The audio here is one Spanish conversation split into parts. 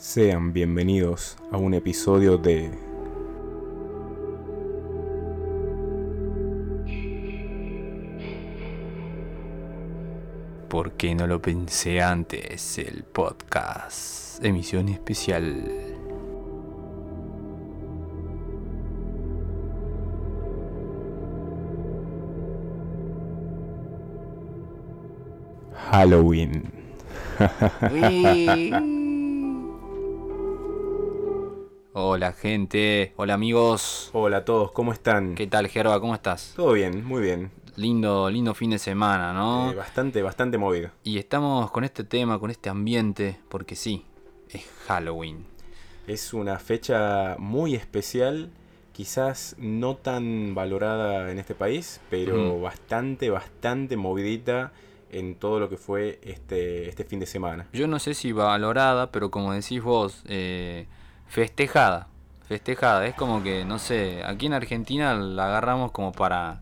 Sean bienvenidos a un episodio de ¿Por qué no lo pensé antes? El podcast. Emisión especial. Halloween. Hola gente, hola amigos. Hola a todos, ¿cómo están? ¿Qué tal Gerba? ¿Cómo estás? Todo bien, muy bien. Lindo, lindo fin de semana, ¿no? Eh, bastante, bastante movido. Y estamos con este tema, con este ambiente, porque sí, es Halloween. Es una fecha muy especial, quizás no tan valorada en este país, pero bastante, bastante movidita en todo lo que fue este, este fin de semana. Yo no sé si valorada, pero como decís vos, eh, festejada. Festejada, es como que, no sé, aquí en Argentina la agarramos como para...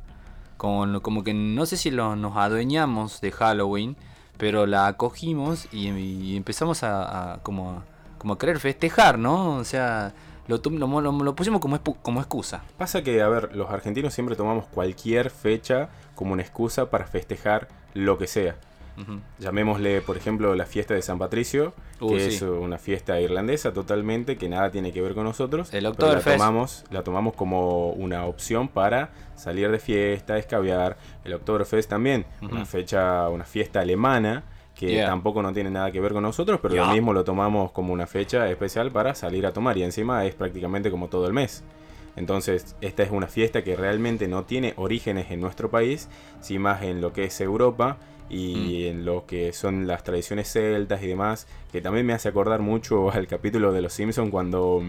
Como, como que no sé si lo- nos adueñamos de Halloween, pero la acogimos y, empezamos a, como, como querer festejar, ¿no? O sea, lo, lo, pusimos como, como excusa. Pasa que, a ver, los argentinos siempre tomamos cualquier fecha como una excusa para festejar lo que sea. Llamémosle, por ejemplo, la fiesta de San Patricio, Uh, que sí. es una fiesta irlandesa totalmente, que nada tiene que ver con nosotros. El pero la tomamos, la tomamos como una opción para salir de fiesta, escabiar. El Oktoberfest también, una fecha, una fiesta alemana, que Yeah. tampoco no tiene nada que ver con nosotros, pero lo mismo lo tomamos como una fecha especial para salir a tomar. Y encima es prácticamente como todo el mes. Entonces, esta es una fiesta que realmente no tiene orígenes en nuestro país, sino más en lo que es Europa y Mm. en lo que son las tradiciones celtas y demás, que también me hace acordar mucho al capítulo de Los Simpsons cuando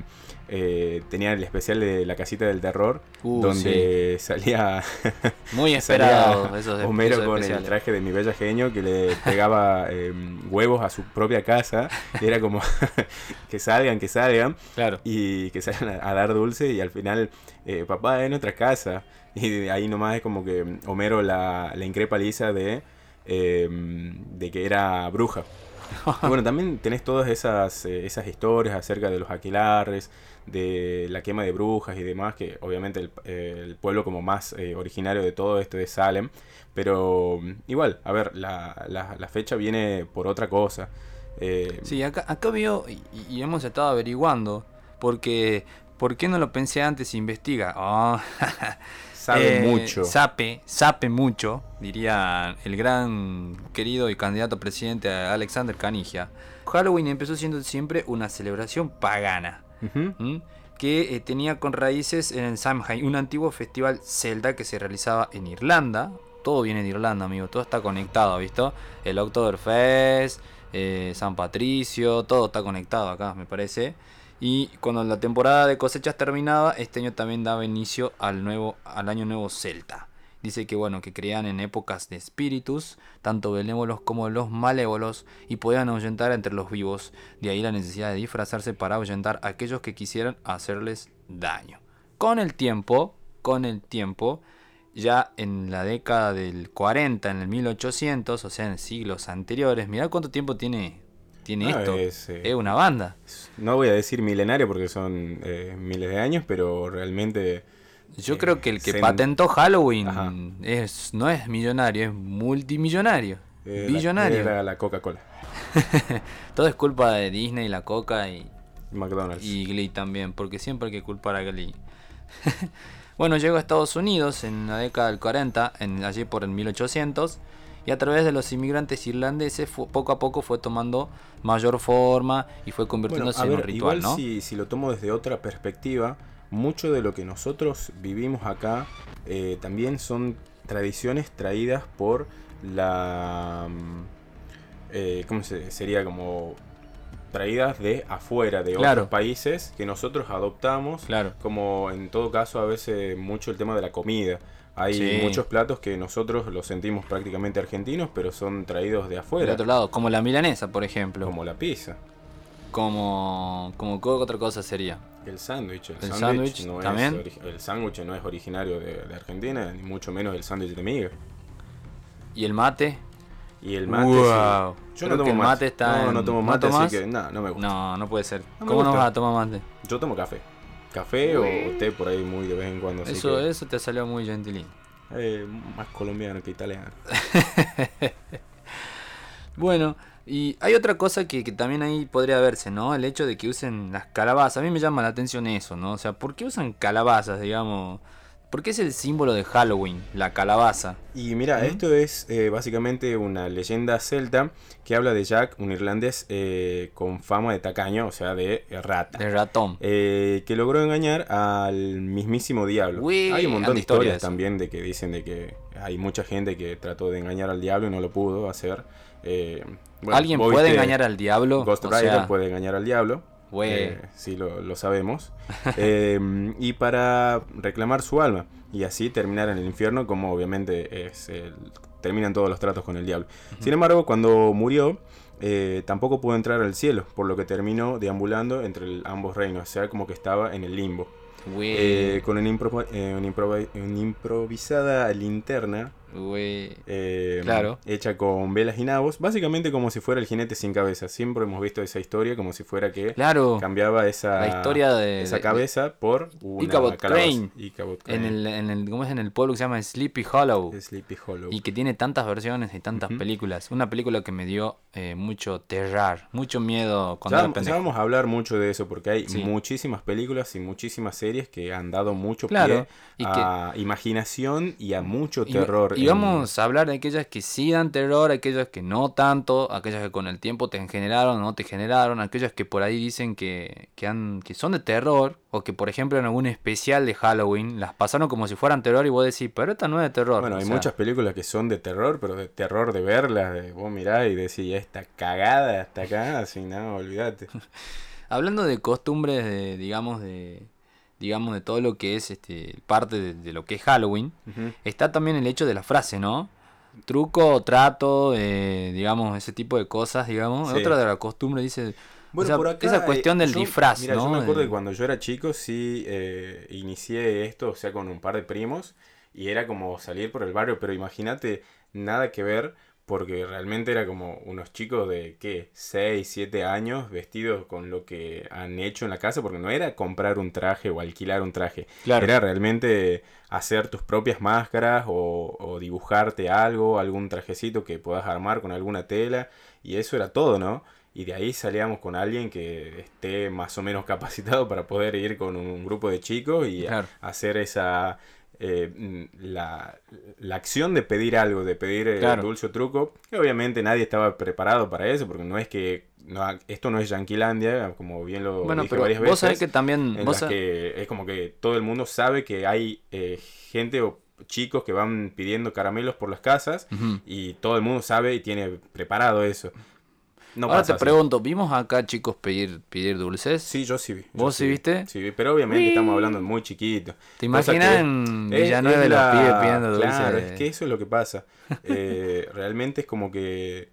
eh, tenían el especial de la casita del terror, Uh, donde salía, Muy salía esperado esos Homero esos con el traje de mi bella genio que le pegaba eh, huevos a su propia casa, y era como que salgan, que salgan, Claro. y que salgan a, a dar dulce y al final, eh, papá, en nuestra casa. Y ahí nomás es como que Homero la, la increpa Lisa de, eh, de que era bruja. Bueno, también tenés todas esas, eh, esas historias acerca de los aquelarres, de la quema de brujas y demás, que obviamente el, pueblo como más eh, originario de todo esto es Salem. Pero mm, igual, a ver, la, la- fecha viene por otra cosa. Eh, Sí, acá, acá veo y, y hemos estado averiguando porque ¿por qué no lo pensé antes? Investiga. Oh, sabe eh, mucho. Sape, sape mucho, diría el gran querido y candidato a presidente Alexander Canigia. Halloween empezó siendo siempre una celebración pagana. Que eh, tenía con raíces en el Samhain, un antiguo festival celta que se realizaba en Irlanda. Todo viene de Irlanda, amigo, todo está conectado, ¿visto? El Oktoberfest, eh, San Patricio, todo está conectado acá, me parece. Y cuando la temporada de cosechas terminaba, este año también daba inicio al, nuevo, al año nuevo celta. Dice que bueno, que creían en épocas de espíritus, tanto benévolos como los malévolos, y podían ahuyentar entre los vivos. De ahí la necesidad de disfrazarse para ahuyentar a aquellos que quisieran hacerles daño. Con el tiempo, con el tiempo, ya en la década del 40, en el 1800, o sea, en siglos anteriores, mirá cuánto tiempo tiene, tiene Ah, esto. es, eh, Es una banda. No voy a decir milenario porque son eh, miles de años, pero realmente Yo eh, creo que el que patentó Halloween Ajá. es, no es millonario, es multimillonario. eh, la- billonario. era la Coca-Cola, Todo es culpa de Disney, la Coca y, McDonald's. y Glee también, porque siempre hay que culpar a Glee. bueno, llegó a Estados Unidos en la década del 40, en, allí por el 1800, y a través de los inmigrantes irlandeses fu- poco a poco fue tomando mayor forma y fue Bueno, convirtiéndose en un ritual, igual ¿no? si, si lo tomo desde otra perspectiva, mucho de lo que nosotros vivimos acá eh, también son tradiciones traídas por la... mm, eh, ¿Cómo se, sería? Como traídas de afuera, de Claro. otros países que nosotros adoptamos Claro. como en todo caso a veces mucho el tema de la comida. Hay Sí. muchos platos que nosotros los sentimos prácticamente argentinos, pero son traídos de afuera, otro lado, como la milanesa, por ejemplo. como la pizza, Como, como ¿qué otra cosa sería? el sándwich. El, El sándwich no también. es el sándwich no es originario de, de Argentina, ni mucho menos el sándwich de miga. ¿Y el mate? Y el mate, Wow. sí. Yo Creo no tomo que el mate. mate está no, no tomo ¿No mate, así que no, no me gusta. No, no puede ser. No ¿Cómo no vas a tomar mate? Yo tomo café. Café o té por ahí muy de vez en cuando. así Eso, que, eso te salió muy gentilín. eh, más colombiano que italiano. Bueno, y hay otra cosa que, que también ahí podría verse, ¿no? El hecho de que usen las calabazas. A mí me llama la atención eso, ¿no? O sea, ¿por qué usan calabazas, digamos? Porque es el símbolo de Halloween, la calabaza. Y mira, esto es eh, básicamente una leyenda celta que habla de Jack, un irlandés eh, con fama de tacaño, o sea, de rata. De ratón. eh, que logró engañar al mismísimo diablo. Uy, hay un montón de historias también de que dicen de que hay mucha gente que trató de engañar al diablo y no lo pudo hacer. Bueno, ¿Alguien puede engañar al diablo? Ghost O Rider sea, puede engañar al diablo. Güey. Sí, lo, lo sabemos. Eh, y para reclamar su alma. Y así terminar en el infierno, como obviamente es el- terminan todos los tratos con el diablo. Sin embargo, cuando murió, eh, tampoco pudo entrar al cielo, por lo que terminó deambulando entre el- ambos reinos. O sea, como que estaba en el limbo. Eh, con una, impro- eh, una improvisada linterna Güey. eh, Claro. hecha con velas y nabos, básicamente como si fuera el jinete sin cabeza. Siempre hemos visto esa historia como si fuera que Claro. cambiaba esa, La historia de- esa de- cabeza por una calabaza. Crane. Ichabod En Crane. el, en el, ¿cómo es? En el pueblo que se llama Sleepy Hollow. Sleepy Hollow. Y que tiene tantas versiones y tantas películas. Una película que me dio eh, mucho terror, mucho miedo cuando Ya, era ya pendejo. vamos a hablar mucho de eso porque hay Sí. muchísimas películas y muchísimas series que han dado mucho Claro, pie y que- a imaginación y a mucho terror. Y, en- vamos a hablar de aquellas que sí dan terror, aquellas que no tanto, aquellas que con el tiempo te generaron o no te generaron, aquellas que por ahí dicen que, que, han, que son de terror, o que por ejemplo en algún especial de Halloween las pasaron como si fueran terror y vos decís, pero esta no es de terror. Bueno, o hay sea, muchas películas que son de terror, pero de terror de verlas, de vos mirás y decís, esta cagada hasta acá, así, no, olvídate. Hablando de costumbres, de, digamos, de digamos de todo lo que es este parte de, de lo que es Halloween, está también el hecho de la frase, ¿no? Truco, trato, eh, digamos, ese tipo de cosas, digamos. Sí. Otra de la costumbre dice... Bueno, o sea, por acá, esa cuestión eh, del yo- disfraz, mira, ¿no? yo me acuerdo De- que cuando yo era chico sí eh, inicié esto, o sea, con un par de primos, y era como salir por el barrio, pero imagínate, nada que ver, porque realmente era como unos chicos de, ¿qué? 6, 7 años vestidos con lo que han hecho en la casa, porque no era comprar un traje o alquilar un traje, Claro. era realmente hacer tus propias máscaras o, o dibujarte algo, algún trajecito que puedas armar con alguna tela, y eso era todo, ¿no? Y de ahí salíamos con alguien que esté más o menos capacitado para poder ir con un grupo de chicos y Claro. hacer esa... eh, mm, la, la acción de pedir algo, de pedir eh, Claro. dulce o truco, que obviamente nadie estaba preparado para eso, porque no es que... No, esto no es Yanquilandia, como bien lo Bueno, dije pero varias veces vos sabés que también... en vos las sa- que es como que todo el mundo sabe que hay eh, gente o chicos que van pidiendo caramelos por las casas y todo el mundo sabe y tiene preparado eso. No Ahora pasa te así. pregunto, ¿vimos acá chicos pedir, pedir dulces? Sí, yo sí vi. ¿Vos sí viste? Sí, vi, pero obviamente estamos hablando de muy chiquito. ¿Te imaginas en Villanueva los la- pibes pidiendo dulces? Claro, es que eso es lo que pasa. Eh, realmente es como que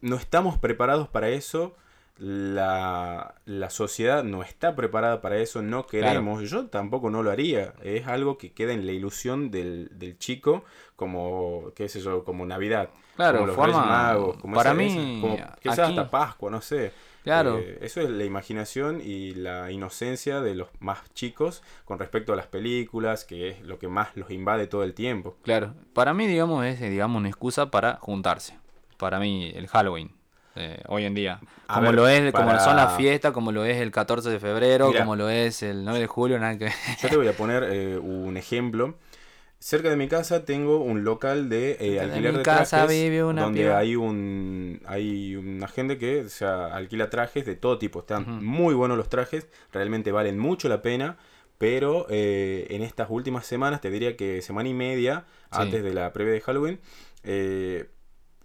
no estamos preparados para eso. La, la sociedad no está preparada para eso, no queremos. Yo tampoco no lo haría. Es algo que queda en la ilusión del, del chico, como, qué sé yo, como Navidad. Claro, como los forma- Reyes Magos, como para esa- mí, como quizás aquí- hasta Pascua, no sé. Claro. Eh, eso es la imaginación y la inocencia de los más chicos con respecto a las películas, que es lo que más los invade todo el tiempo. Claro, para mí, digamos, es digamos, una excusa para juntarse. Para mí, el Halloween, eh, hoy en día. A Como ver, lo es, como para- son las fiestas, como lo es el 14 de febrero, Mira. como lo es el 9 de julio, nada que Yo te voy a poner eh, un ejemplo. Cerca de mi casa tengo un local de eh, de alquiler mi de casa trajes vive una donde piba. hay un hay una gente que o sea, alquila trajes de todo tipo. Están muy buenos los trajes, realmente valen mucho la pena. Pero eh, en estas últimas semanas, te diría que semana y media Sí. antes de la previa de Halloween, eh,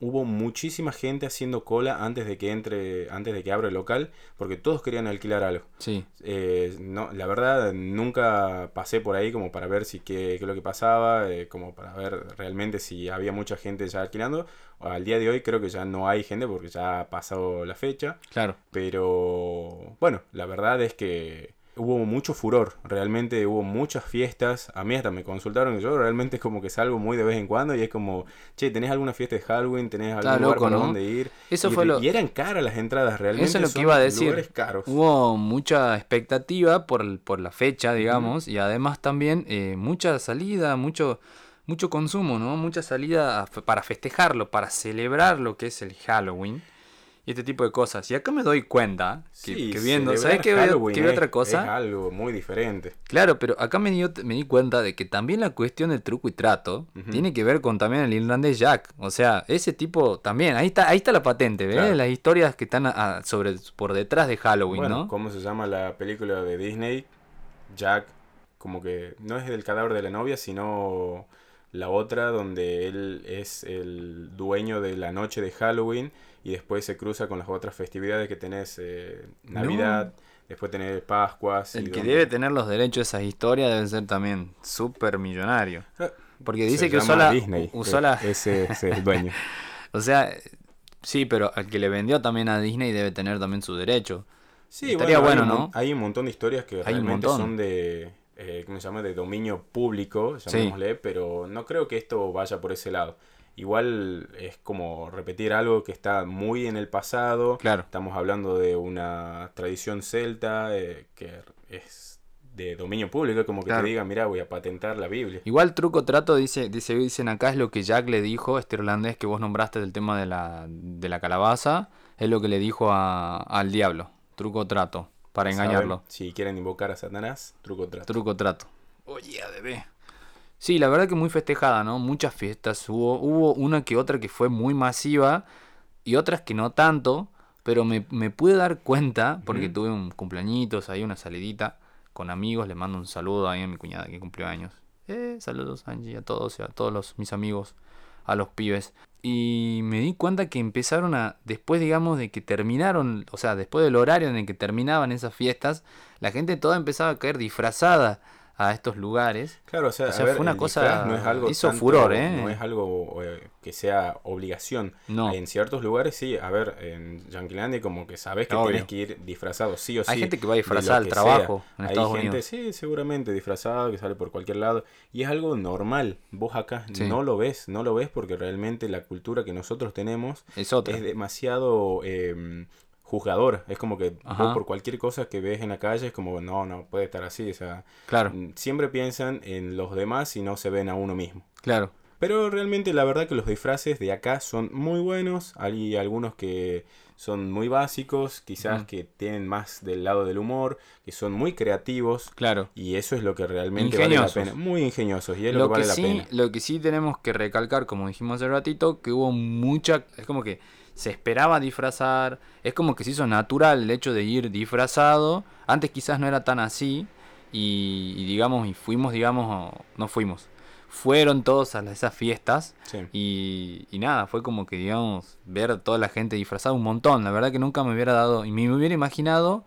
hubo muchísima gente haciendo cola antes de que entre, antes de que abra el local, porque todos querían alquilar algo. Sí, Eh, no, la verdad, nunca pasé por ahí como para ver si qué, qué es lo que pasaba, eh, como para ver realmente si había mucha gente ya alquilando. Al día de hoy creo que ya no hay gente porque ya ha pasado la fecha. claro. Pero bueno, la verdad es que hubo mucho furor, realmente hubo muchas fiestas, a mí hasta me consultaron, yo realmente es como que salgo muy de vez en cuando y es como, che, ¿tenés alguna fiesta de Halloween? ¿Tenés algún Está lugar loco, para ¿no? done ir? Eso y, fue lo- y eran caras las entradas, realmente Eso es lo que iba a decir. lugares caros. Hubo mucha expectativa por, por la fecha, digamos, y además también eh, mucha salida, mucho, mucho consumo, ¿no? Mucha salida para festejarlo, para celebrar lo que es el Halloween y este tipo de cosas. Y acá me doy cuenta que, Sí, que viendo, ¿sabes qué veo, es- otra cosa? Es algo muy diferente. Claro, pero acá me di, me di cuenta de que también la cuestión del truco y trato tiene que ver con también el irlandés Jack. O sea, ese tipo también, ahí está, ahí está la patente, ¿ves? Claro. Las historias que están a- a- sobre, por detrás de Halloween, Bueno, ¿no? ¿cómo se llama la película de Disney? Jack, como que no es del cadáver de la novia, sino la otra donde él es el dueño de la noche de Halloween y después se cruza con las otras festividades que tenés eh, Navidad, después tenés Pascuas. y El que donde- debe tener los derechos de esas historias debe ser también súper millonario. Porque se dice que usó la... Disney, usó que la- ese, ese es el dueño. O sea, sí, pero al que le vendió también a Disney debe tener también su derecho. Sí, Estaría hay bueno, mon- ¿no? Hay un montón de historias que Hay realmente son de, eh, ¿cómo se llama? De dominio público, llamémosle, pero no creo que esto vaya por ese lado. Igual es como repetir algo que está muy en el pasado. Claro. Estamos hablando de una tradición celta eh, que es de dominio público, como que Claro. te digan, mira, voy a patentar la Biblia. Igual truco trato dice, dice, dicen acá es lo que Jack le dijo, este irlandés que vos nombraste del tema de la, de la calabaza, es lo que le dijo a- al diablo. Truco trato, para ¿Saben? engañarlo. Si quieren invocar a Satanás, truco trato. Truco trato. Oye, bebé. Sí, la verdad que muy festejada, ¿no? Muchas fiestas hubo. Hubo una que otra que fue muy masiva y otras que no tanto, pero me, me pude dar cuenta, porque tuve un cumpleañitos ahí, una salidita con amigos, le mando un saludo ahí a mi cuñada que cumplió años. Eh, saludos Angie, a todos, y a todos los, mis amigos, a los pibes. Y me di cuenta que empezaron a, después digamos de que terminaron, o sea, después del horario en el que terminaban esas fiestas, la gente toda empezaba a caer disfrazada a estos lugares. Claro, o sea, O sea, ver, fue una cosa- no es algo hizo tanto- furor, ¿eh? No es algo eh, que sea obligación. No. En ciertos lugares sí, a ver, en Yanquilandia como que sabes que Obvio. tienes que ir disfrazado sí o sí. Hay gente que va disfrazada al trabajo en Hay Estados gente, Unidos. sí, seguramente disfrazado, que sale por cualquier lado. Y es algo normal. Vos acá Sí. no lo ves, no lo ves porque realmente la cultura que nosotros tenemos Es otra. es demasiado eh, juzgador. Es como que vos por cualquier cosa que ves en la calle es como, no, no, puede estar así. O sea, Claro, Mm, siempre piensan en los demás y no se ven a uno mismo. claro. Pero realmente la verdad que los disfraces de acá son muy buenos. Hay algunos que son muy básicos, quizás que tienen más del lado del humor, que son muy creativos. Claro. Y eso es lo que realmente vale la Ingeniosos. pena. Muy ingeniosos y es lo, Lo que que, vale sí, la pena. lo que sí tenemos que recalcar, como dijimos hace ratito, que hubo mucha... Es como que se esperaba disfrazar, es como que se hizo natural el hecho de ir disfrazado. Antes quizás no era tan así y, y digamos, y fuimos, digamos, no fuimos. Fueron todos a esas fiestas Sí. y, y nada, fue como que, digamos, ver toda la gente disfrazada un montón. La verdad que nunca me hubiera dado, y me hubiera imaginado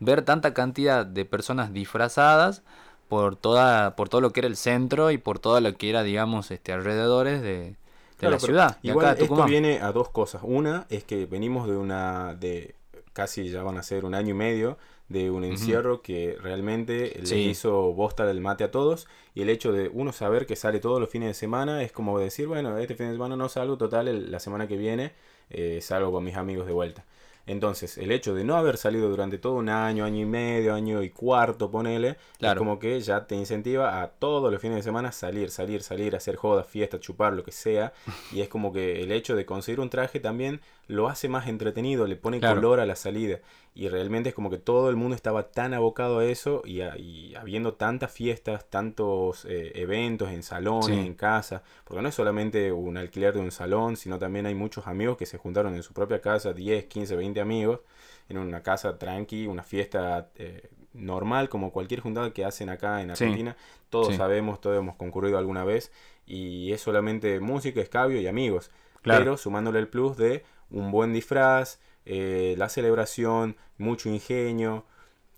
ver tanta cantidad de personas disfrazadas por toda por todo lo que era el centro y por todo lo que era, digamos, este alrededores de, de Claro, la ciudad. de Igual acá de esto viene a dos cosas. Una es que venimos de una de casi ya van a ser un año y medio de un encierro que realmente le hizo bosta del mate a todos y el hecho de uno saber que sale todos los fines de semana es como decir, bueno, este fin de semana no salgo, total, el- la semana que viene eh, salgo con mis amigos de vuelta. Entonces, el hecho de no haber salido durante todo un año, año y medio, año y cuarto, ponele, Claro. es como que ya te incentiva a todos los fines de semana salir, salir, salir, hacer jodas, fiestas, chupar, lo que sea. Y es como que el hecho de conseguir un traje también lo hace más entretenido, le pone Claro. color a la salida. Y realmente es como que todo el mundo estaba tan abocado a eso y, a- y habiendo tantas fiestas, tantos eh, eventos en salones, Sí. en casa, porque no es solamente un alquiler de un salón, sino también hay muchos amigos que se juntaron en su propia casa, 10, 15, 20 amigos, en una casa tranqui, una fiesta eh, normal, como cualquier juntada que hacen acá en Sí. Argentina. Todos Sí. sabemos, todos hemos concurrido alguna vez, y es solamente música, escabio y amigos. Claro. Pero sumándole el plus de un buen disfraz, eh, la celebración, mucho ingenio.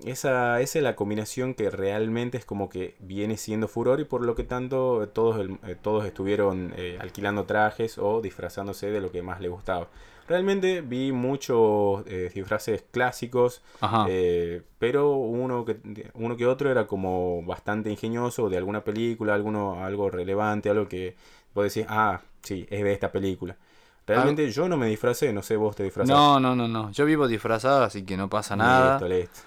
esa, esa es la combinación que realmente es como que viene siendo furor y por lo que tanto todos, eh, todos estuvieron eh, alquilando trajes o disfrazándose de lo que más les gustaba. Realmente vi muchos eh, disfraces clásicos, pero uno que, uno que otro era como bastante ingenioso de alguna película, alguno, algo relevante, algo que vos decís, ah, sí, es de esta película. Realmente yo no me disfracé, no sé, vos te disfrazaste. no, no, no, no. Yo vivo disfrazado, así que no pasa nada. Listo, listo.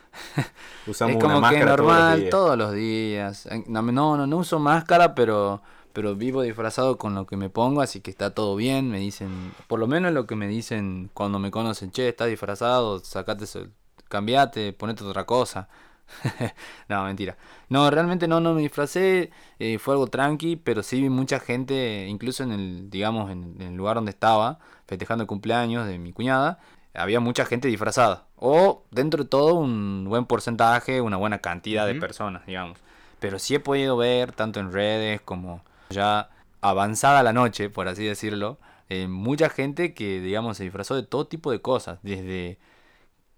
Usamos es una como que máscara todos los normal días. todos los días. Eh, No, no, no, no uso máscara, pero, pero vivo disfrazado con lo que me pongo, así que está todo bien. Me dicen, por lo menos lo que me dicen cuando me conocen, che, estás disfrazado, sacate, cambiate, ponete otra cosa. no, mentira. No, realmente no, no me disfracé, eh, fue algo tranqui, pero sí vi mucha gente, incluso en el, digamos, en, en el lugar donde estaba, festejando el cumpleaños de mi cuñada, había mucha gente disfrazada. O dentro de todo un buen porcentaje, una buena cantidad de personas, digamos. Pero sí he podido ver, tanto en redes como ya avanzada la noche, por así decirlo, eh, mucha gente que, digamos, se disfrazó de todo tipo de cosas, desde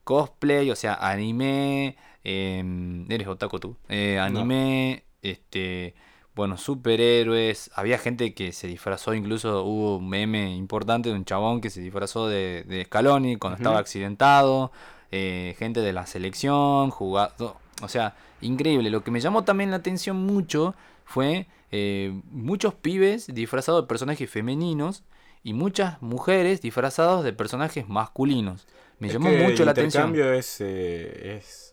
cosplay, o sea, anime, em, eres otaku tú, Eh, anime, este, bueno, superhéroes, había gente que se disfrazó, incluso hubo un meme importante de un chabón que se disfrazó de, de Scaloni cuando estaba accidentado, eh, gente de la selección, jugado, o sea, increíble. Lo que me llamó también la atención mucho fue eh, muchos pibes disfrazados de personajes femeninos y muchas mujeres disfrazadas de personajes masculinos. Me Es llamó que mucho el la atención. intercambio es, eh, es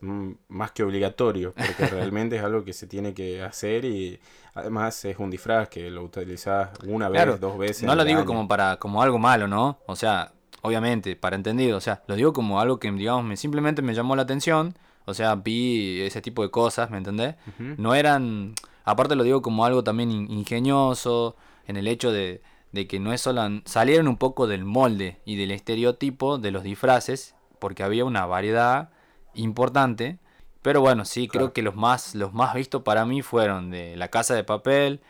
más que obligatorio, porque realmente es algo que se tiene que hacer y además es un disfraz que lo utilizás una vez, Claro, dos veces. no lo el digo año. como para como algo malo, ¿no? O sea, obviamente, para entendido, o sea, lo digo como algo que digamos me simplemente me llamó la atención, o sea, vi ese tipo de cosas, ¿me entendés? Ujú. No eran, aparte lo digo como algo también in- ingenioso en el hecho de, de que no es solo salieron un poco del molde y del estereotipo de los disfraces, porque había una variedad importante. Pero bueno, sí, Claro. creo que los más, los más vistos para mí fueron de La Casa de Papel,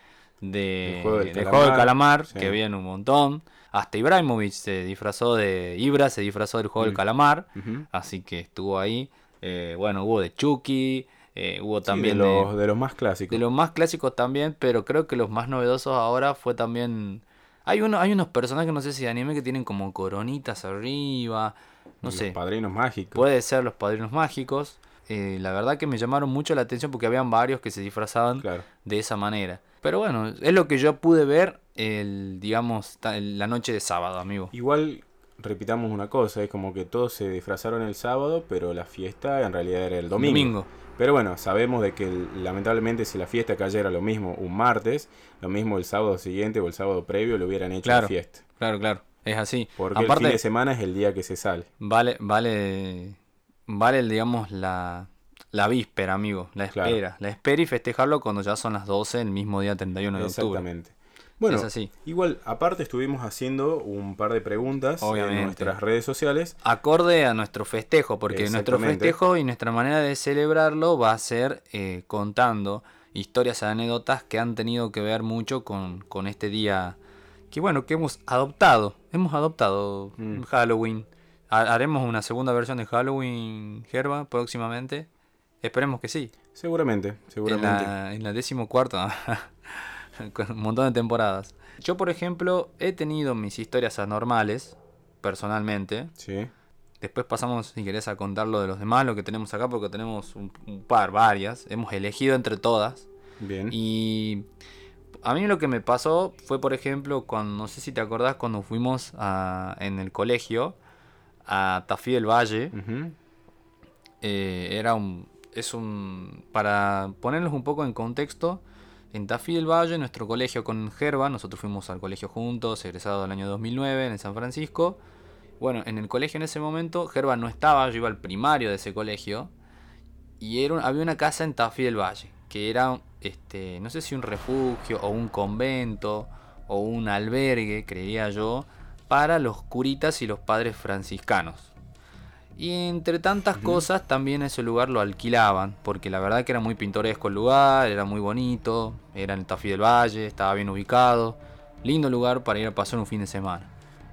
de El Juego del del Juego del Calamar, Calamar, sí. que habían un montón. Hasta Ibrahimovic se disfrazó de Ibra, se disfrazó del Juego del Mm. Calamar, así que estuvo ahí. Eh, bueno, hubo de Chucky, eh, hubo también de, de, los, de los más clásicos. de los más clásicos también, pero creo que los más novedosos ahora fue también... Hay, uno, hay unos personajes, no sé si de anime, que tienen como coronitas arriba, no Los sé. Padrinos mágicos. Puede ser los padrinos mágicos. Eh, la verdad que me llamaron mucho la atención porque habían varios que se disfrazaban Claro. de esa manera. Pero bueno, es lo que yo pude ver el, digamos, la noche de sábado, amigo. Igual, repitamos una cosa, es como que todos se disfrazaron el sábado, pero la fiesta en realidad era el domingo. Pero bueno, sabemos de que lamentablemente si la fiesta cayera lo mismo un martes, lo mismo el sábado siguiente o el sábado previo le hubieran hecho Claro. la fiesta. Claro, claro. Es así. Porque el fin de semana es el día que se sale. vale, vale, vale, digamos, la, la víspera, amigo. La Claro. espera. La espera y festejarlo cuando ya son las 12, el mismo día 31 de octubre. Exactamente. Bueno, es así. igual, aparte estuvimos haciendo un par de preguntas Obviamente. en nuestras redes sociales. acorde a nuestro festejo, porque nuestro festejo y nuestra manera de celebrarlo va a ser eh, contando historias, anécdotas que han tenido que ver mucho con, con este día que bueno, que hemos adoptado, hemos adoptado Mm. Halloween. Ha- Haremos una segunda versión de Halloween, Gerba, próximamente. Esperemos que sí. Seguramente, En seguramente. la, en la decimocuarta. con un montón de temporadas. Yo, por ejemplo, he tenido mis historias anormales, personalmente. Sí. Después pasamos, si querés, a contar lo de los demás, lo que tenemos acá, porque tenemos un, un par, varias. Hemos elegido entre todas. Bien. Y a mí lo que me pasó fue, por ejemplo, cuando, no sé si te acordás, cuando fuimos a- en el colegio a Tafí del Valle. Eh, era un. Es un. Para ponerlos un poco en contexto, en Tafí del Valle, nuestro colegio con Gerba, nosotros fuimos al colegio juntos, egresado el año 2009 en San Francisco. Bueno, en el colegio en ese momento, Gerba no estaba, yo iba al primario de ese colegio. Y era había una casa en Tafí del Valle, que era, este, no sé si un refugio o un convento o un albergue, creería yo, para los curitas y los padres franciscanos. Y entre tantas cosas también ese lugar lo alquilaban, porque la verdad que era muy pintoresco el lugar, era muy bonito, era en el Tafí del Valle, estaba bien ubicado, lindo lugar para ir a pasar un fin de semana.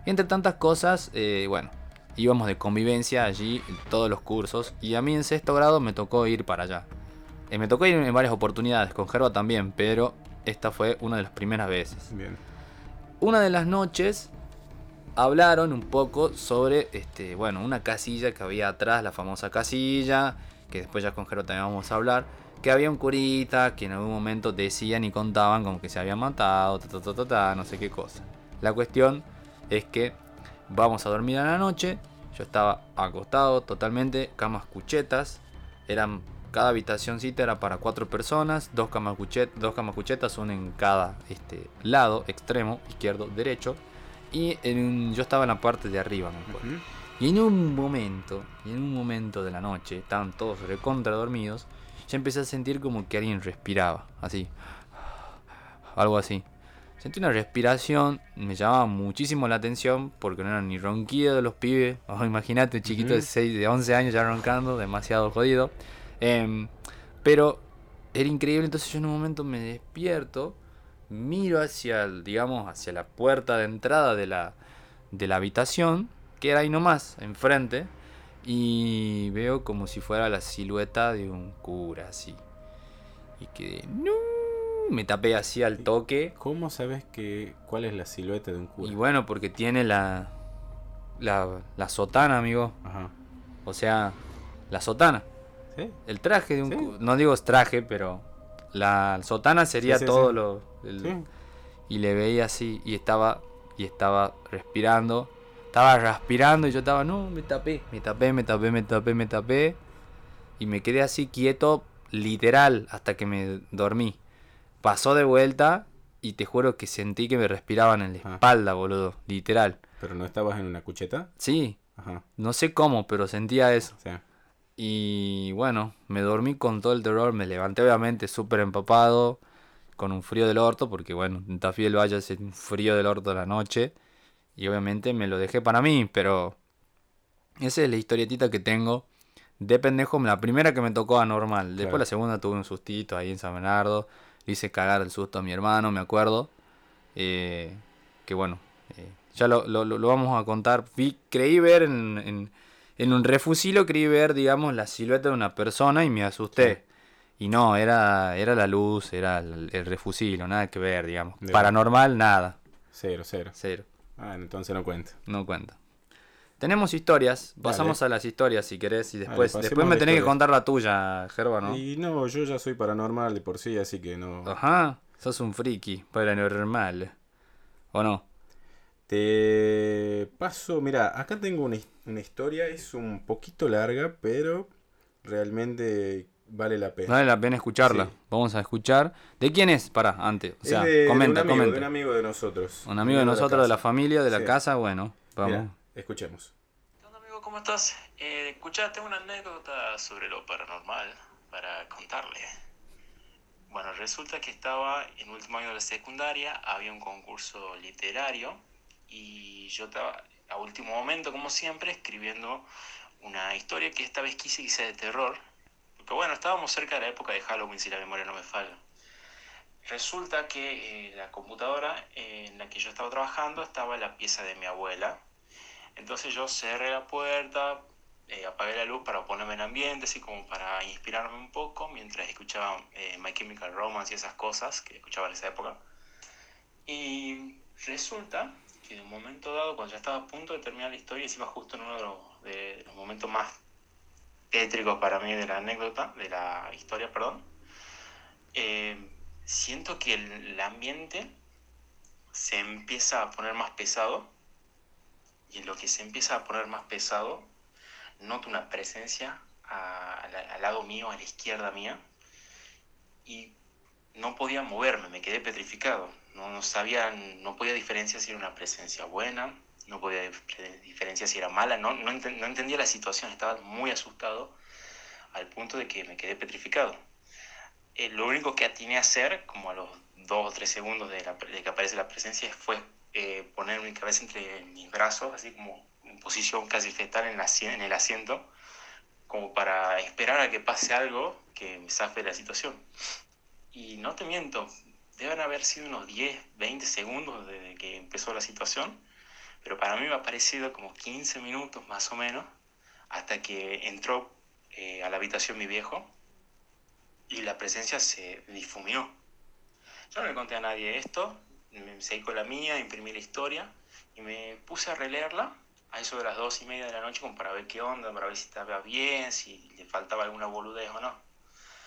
Y entre tantas cosas, eh, bueno, íbamos de convivencia allí todos los cursos y a mí en sexto grado me tocó ir para allá. Eh, me tocó ir en varias oportunidades, con Gerba también, pero esta fue una de las primeras veces. Bien. Una de las noches hablaron un poco sobre, este, bueno, una casilla que había atrás, la famosa casilla, que después ya con Gerba también vamos a hablar, que había un curita que en algún momento decían y contaban como que se había matado, ta, ta, ta, ta, ta, no sé qué cosa. La cuestión es que vamos a dormir a la noche, yo estaba acostado totalmente, camas cuchetas, eran cada habitacióncita era para cuatro personas, dos camas, cuchet- dos camas cuchetas, una en cada este, lado, extremo, izquierdo, derecho. Y en un- yo estaba en la parte de arriba, me acuerdo. Y en un momento, y en un momento de la noche, estaban todos recontra dormidos, ya empecé a sentir como que alguien respiraba, así. Algo así. Sentí una respiración, me llamaba muchísimo la atención porque no eran ni ronquidos de los pibes. Oh, Imagínate, un chiquito de, Ujú. 6, de 11 años ya roncando, demasiado jodido. Em, pero era increíble, entonces yo en un momento me despierto, miro hacia, el- digamos, hacia la puerta de entrada de la, de la habitación, que era ahí nomás, enfrente, y veo como si fuera la silueta de un cura, así. Y que no, me tapé así al toque. ¿Cómo sabes que cuál es la silueta de un cura? Y bueno, porque tiene la, la, la sotana, amigo. Ajá. O sea, la sotana. ¿Sí? El traje de un Sí. cu- No digo traje, pero la sotana sería Sí, sí, todo sí. lo... el- Sí. Y le veía así y estaba, y estaba respirando. Estaba respirando y yo estaba, no, me tapé, me tapé, me tapé, me tapé, me tapé. Y me quedé así quieto, literal, hasta que me dormí. Pasó de vuelta y te juro que sentí que me respiraban en la Ah. espalda, boludo, literal. ¿Pero no estabas en una cucheta? Sí, Ajá. no sé cómo, pero sentía eso. O sea, Y bueno, me dormí con todo el terror, me levanté obviamente súper empapado, con un frío del orto, porque bueno, en Tafí del Valle hace un frío del orto a la noche, y obviamente me lo dejé para mí, pero esa es la historietita que tengo de pendejo, la primera que me tocó anormal, después Claro. la segunda tuve un sustito ahí en San Bernardo, le hice cagar el susto a mi hermano, me acuerdo, eh, que bueno, eh, ya lo, lo- vamos a contar, Vi, creí ver en, en- en un refusilo creí ver, digamos, la silueta de una persona y me asusté. Y no, era, era la luz, era el, el refusilo, nada que ver, digamos. De- Paranormal, nada. cero, cero. Cero. Ah, entonces no cuenta. No cuenta. Tenemos historias, pasamos a las historias si querés y después, después me tenés que contar la tuya, Gerba, ¿no? Y no, yo ya soy paranormal de por sí, así que no. Ajá, sos un friki, paranormal. ¿O no? Te paso, mira, acá tengo una, his- una historia, es un poquito larga, pero realmente vale la pena. Vale la pena escucharla. Sí. Vamos a escuchar. ¿De quién es? Para, antes. O sea, es de, de comenta, un amigo, comenta. de un amigo de nosotros. Un amigo de nosotros, de la familia, de la casa, bueno, vamos. Mira, escuchemos. ¿Qué onda, amigo? ¿Cómo estás? Eh, escucha, tengo una anécdota sobre lo paranormal para contarle. Bueno, resulta que estaba en último año de la secundaria, había un concurso literario y yo estaba a último momento, como siempre, escribiendo una historia que esta vez quise que sea de terror. Porque bueno, estábamos cerca de la época de Halloween, si la memoria no me falla. Resulta que eh, la computadora eh, en la que yo estaba trabajando estaba en la pieza de mi abuela. Entonces yo cerré la puerta, eh, apagué la luz para ponerme en ambiente, así como para inspirarme un poco, mientras escuchaba eh, My Chemical Romance y esas cosas que escuchaba en esa época. Y resulta que de un momento dado, cuando ya estaba a punto de terminar la historia, encima justo en uno de los, momentos más tétricos para mí de la anécdota, de la historia, perdón, eh, siento que el, ambiente se empieza a poner más pesado y en lo que se empieza a poner más pesado, noto una presencia al lado mío, a la izquierda mía, y no podía moverme, me quedé petrificado. No, sabía, no podía diferenciar si era una presencia buena, no podía dif- diferenciar si era mala, no, no, enten- no entendía la situación, estaba muy asustado al punto de que me quedé petrificado. Eh, lo único que atiné a hacer, como a los dos o tres segundos de, que aparece la presencia, fue eh, poner mi cabeza entre mis brazos, así como en posición casi fetal en, el asiento, como para esperar a que pase algo que me zafe de la situación. Y no te miento, deben haber sido unos 10, 20 segundos desde que empezó la situación, Pero para mí me ha parecido como 15 minutos más o menos hasta que entró eh, a la habitación mi viejo y la presencia se difuminó. Yo no le conté a nadie esto, me seguí con la mía, imprimí la historia y me puse a releerla a eso de las dos y media de la noche como para ver qué onda, para ver si estaba bien, si le faltaba alguna boludez o no.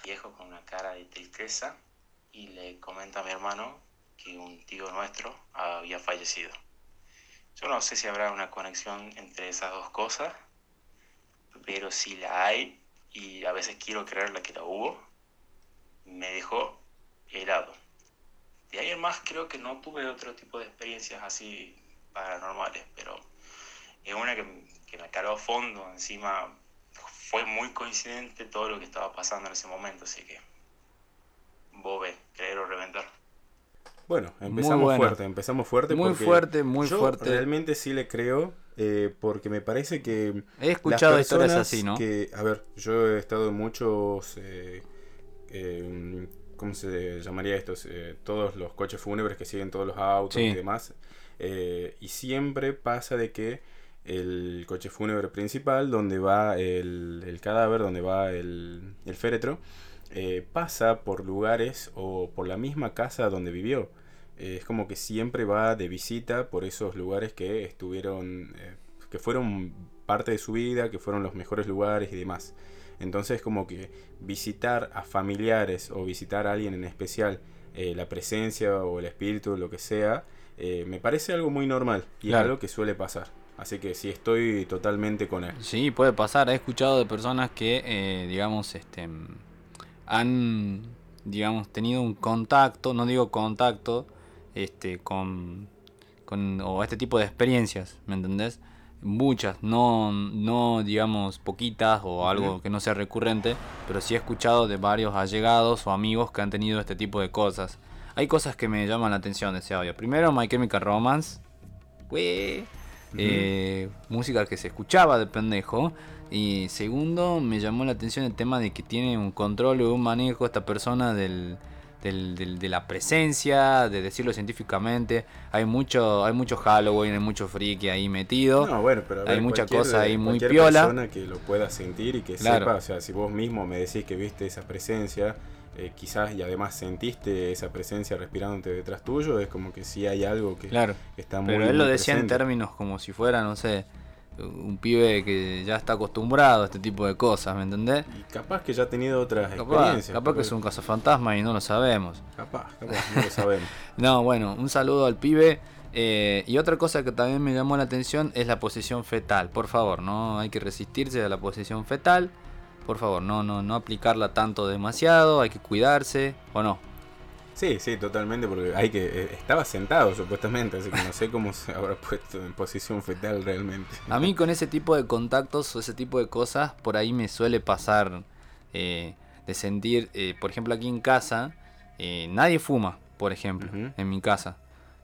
Viejo con una cara de tristeza y le comenta a mi hermano que un tío nuestro había fallecido. Yo no sé si habrá una conexión entre esas dos cosas, pero si la hay, y a veces quiero creerla que la hubo, me dejó helado. De ahí en más creo que no tuve otro tipo de experiencias así paranormales, pero es una que, que me caló a fondo, encima fue muy coincidente todo lo que estaba pasando en ese momento, así que bobe, creer o reventar. Bueno, empezamos fuerte, empezamos fuerte. Muy fuerte, muy yo fuerte. Realmente sí le creo, eh, porque me parece que... He escuchado las historias así, ¿no? Que, a ver, yo he estado en muchos... Eh, eh, ¿Cómo se llamaría estos? Eh, todos los coches fúnebres que siguen todos los autos Sí. y demás. Eh, y siempre pasa de que el coche fúnebre principal, donde va el, el cadáver, donde va el, el féretro, eh, pasa por lugares o por la misma casa donde vivió. Eh, es como que siempre va de visita por esos lugares que estuvieron, eh, que fueron parte de su vida, que fueron los mejores lugares y demás. Entonces como que visitar a familiares o visitar a alguien en especial, la presencia o el espíritu, lo que sea, me parece algo muy normal y Claro. es algo que suele pasar. Así que sí estoy totalmente con él. Sí, puede pasar. He escuchado de personas que, digamos, este, han, digamos, tenido un contacto, no digo contacto, este, con, con o este tipo de experiencias, ¿me entendés? Muchas, no, no, digamos, poquitas o algo que no sea recurrente, pero sí he escuchado de varios allegados o amigos que han tenido este tipo de cosas. Hay cosas que me llaman la atención de ese audio. Primero, My Chemical Romance. Eh, música que se escuchaba de pendejo. Y segundo, me llamó la atención el tema de que tiene un control o un manejo esta persona del, del- del- de la presencia, de decirlo científicamente. Hay mucho, hay mucho Halloween, hay mucho friki ahí metido. No, bueno, pero a Hay ver, mucha cosa ahí muy piola. persona que lo pueda sentir y que Claro. sepa, o sea, si vos mismo me decís que viste esa presencia, eh, quizás y además sentiste esa presencia respirándote detrás tuyo, es como que sí hay algo que Claro. está muy Pero él lo decía en términos como si fuera, no sé, un pibe que ya está acostumbrado a este tipo de cosas, ¿me entendés? Y capaz que ya ha tenido otras Capaz, experiencias. capaz que es un cazafantasma y no lo sabemos. Capaz, capaz, no lo sabemos. No, bueno, un saludo al pibe. eh, y otra cosa que también me llamó la atención es la posición fetal. Por favor, no hay que resistirse a la posición fetal. Por favor, no, no, no aplicarla tanto demasiado. Hay que cuidarse. ¿O no? Sí, sí, totalmente, porque hay que eh, estaba sentado supuestamente, así que no sé cómo se habrá puesto en posición fetal realmente. A mí con ese tipo de contactos o ese tipo de cosas, por ahí me suele pasar eh, de sentir, eh, por ejemplo aquí en casa, eh, nadie fuma, por ejemplo, en mi casa.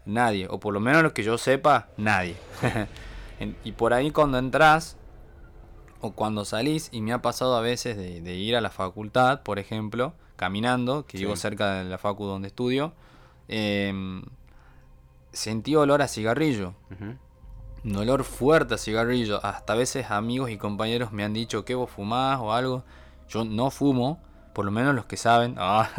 Nadie, o por lo menos lo que yo sepa, nadie. Y por ahí cuando entras o cuando salís, y me ha pasado a veces de, de ir a la facultad, por ejemplo, caminando, que Sí. vivo cerca de la facu donde estudio, em, sentí olor a cigarrillo. Un olor fuerte a cigarrillo. Hasta a veces amigos y compañeros me han dicho que vos fumás o algo. Yo no fumo, por lo menos los que saben. Ah,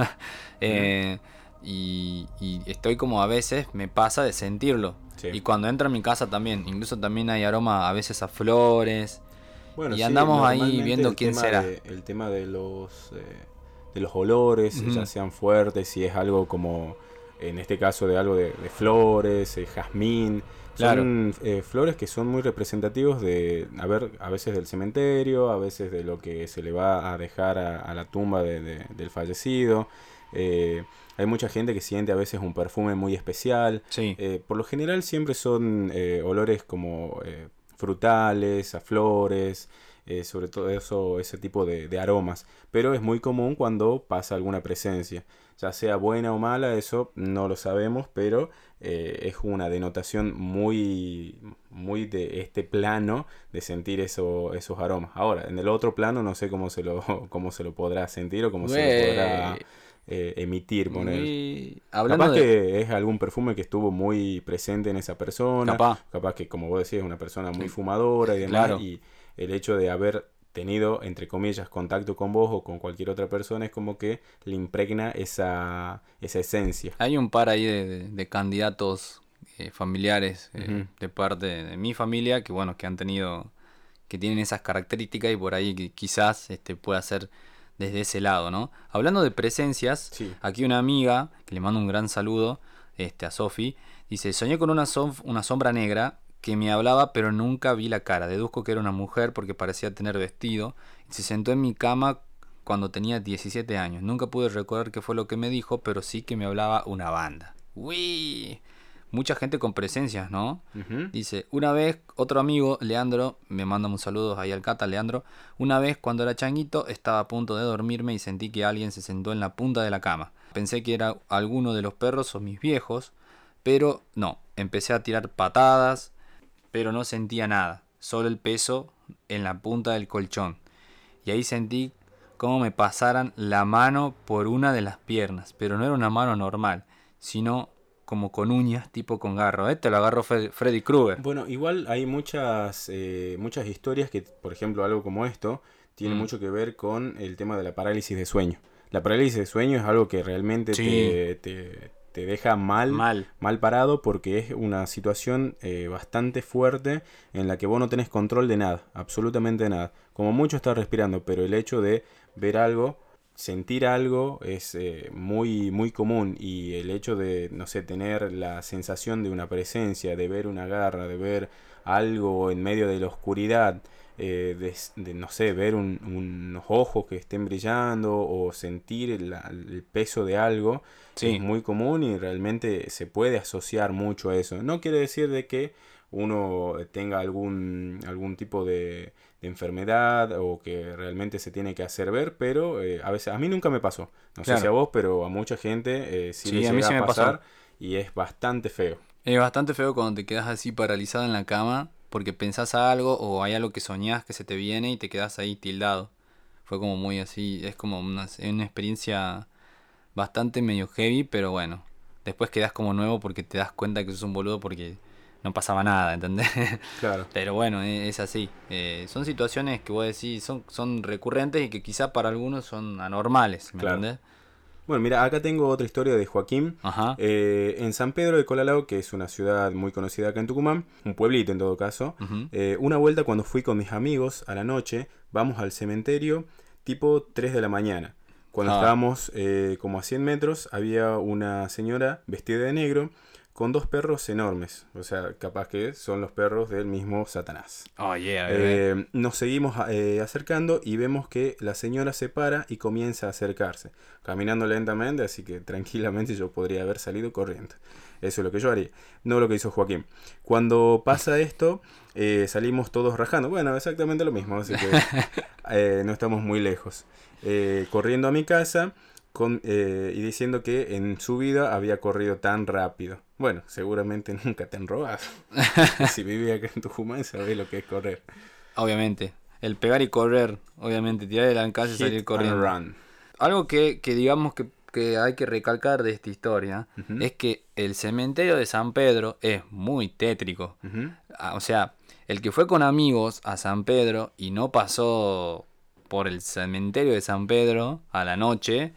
eh, y, y estoy como a veces me pasa de sentirlo. Sí. Y cuando entro a mi casa también. Incluso también hay aroma a veces a flores. Bueno, Y sí, andamos ahí viendo quién será. de- el tema de los eh, de los olores, ya sean fuertes, si es algo como en este caso de algo de, de flores, eh, jazmín, Claro. son eh, flores que son muy representativos de, a ver, a veces del cementerio, a veces de lo que se le va a dejar a, a la tumba de- de- del fallecido. Eh, hay mucha gente que siente a veces un perfume muy especial. Sí. Por lo general siempre son olores como frutales, a flores, eh, sobre todo eso, ese tipo de, de aromas. Pero es muy común cuando pasa alguna presencia. Ya sea buena o mala, eso no lo sabemos, pero eh, es una denotación muy, muy de este plano de sentir eso, esos aromas. Ahora, en el otro plano no sé cómo se lo, cómo se lo podrá sentir o cómo se lo podrá eh, emitir, poner. Muy- Hablando Capaz de... que es algún perfume que estuvo muy presente en esa persona. Capaz. Capaz que, como vos decís, es una persona muy fumadora y demás. Claro. Y el hecho de haber tenido, entre comillas, contacto con vos o con cualquier otra persona es como que le impregna esa, esa esencia. Hay un par ahí de, de- de candidatos eh, familiares eh, de parte de mi familia que bueno que han tenido que tienen esas características y por ahí quizás este pueda ser desde ese lado, ¿no? Hablando de presencias, Sí. aquí una amiga que le mando un gran saludo este a Sofi dice soñé con una, sof- una sombra negra que me hablaba pero nunca vi la cara. Deduzco que era una mujer porque parecía tener vestido se sentó en mi cama cuando tenía 17 años. Nunca pude recordar qué fue lo que me dijo, pero sí que me hablaba una banda. ¡Uy! Mucha gente con presencias, ¿no? Dice, una vez otro amigo, Leandro, me manda un saludo ahí al cata, Leandro, una vez cuando era changuito estaba a punto de dormirme y sentí que alguien se sentó en la punta de la cama. Pensé que era alguno de los perros o mis viejos, pero no, empecé a tirar patadas, pero no sentía nada, solo el peso en la punta del colchón. Y ahí sentí como me pasaran la mano por una de las piernas, pero no era una mano normal, sino como con uñas, tipo con garro. Este lo agarró Fre- Freddy Krueger. Bueno, igual hay muchas, eh, muchas historias que, por ejemplo, algo como esto, tiene Mm. mucho que ver con el tema de la parálisis de sueño. La parálisis de sueño es algo que realmente Sí. te, te- te deja mal, Mal. mal parado porque es una situación eh, bastante fuerte en la que vos no tenés control de nada, absolutamente nada. Como mucho estás respirando, pero el hecho de ver algo, sentir algo es eh, muy, muy común y el hecho de, no sé, tener la sensación de una presencia, de ver una garra, de ver algo en medio de la oscuridad, eh, de, de, no sé, ver un- unos ojos que estén brillando o sentir la- el peso de algo, Sí. es muy común y realmente se puede asociar mucho a eso. No quiere decir de que uno tenga algún, algún tipo de, de enfermedad o que realmente se tiene que hacer ver, pero eh, a veces a mí nunca me pasó. No sé si a vos, pero a mucha gente eh, sí, Sí, le a mí sí me pasó. pasar y es bastante feo. Es bastante feo cuando te quedas así paralizado en la cama porque pensás a algo o hay algo que soñás que se te viene y te quedas ahí tildado. Fue como muy así, es como una, una experiencia bastante medio heavy, pero bueno. Después quedas como nuevo porque te das cuenta que sos un boludo porque no pasaba nada, ¿entendés? Claro. Pero bueno, e- es así. Eh, son situaciones que vos decís, son, son recurrentes y que quizá para algunos son anormales, ¿me Claro. entendés? Bueno, mira, acá tengo otra historia de Joaquín. Ajá. Eh, en San Pedro de Colalao, que es una ciudad muy conocida acá en Tucumán, un pueblito en todo caso, eh, una vuelta cuando fui con mis amigos a la noche, vamos al cementerio tipo 3 de la mañana. Cuando Ah. estábamos eh, como a 100 metros, había una señora vestida de negro con dos perros enormes. O sea, capaz que son los perros del mismo Satanás. Oh, yeah. Eh, nos seguimos eh, acercando y vemos que la señora se para y comienza a acercarse, caminando lentamente, así que tranquilamente yo podría haber salido corriendo. Eso es lo que yo haría, no lo que hizo Joaquín. Cuando pasa esto, eh, salimos todos rajando. Bueno, exactamente lo mismo, así que eh, no estamos muy lejos. Eh, corriendo a mi casa con, y diciendo que en su vida había corrido tan rápido. Bueno, seguramente nunca te han robado. si vivía acá en Tucumán, sabés lo que es correr. Obviamente. El pegar y correr, obviamente, tirar de la calle y salir corriendo. run. Algo que, que digamos que, que hay que recalcar de esta historia es que el cementerio de San Pedro es muy tétrico. Ah, O sea, el que fue con amigos a San Pedro y no pasó por el cementerio de San Pedro a la noche,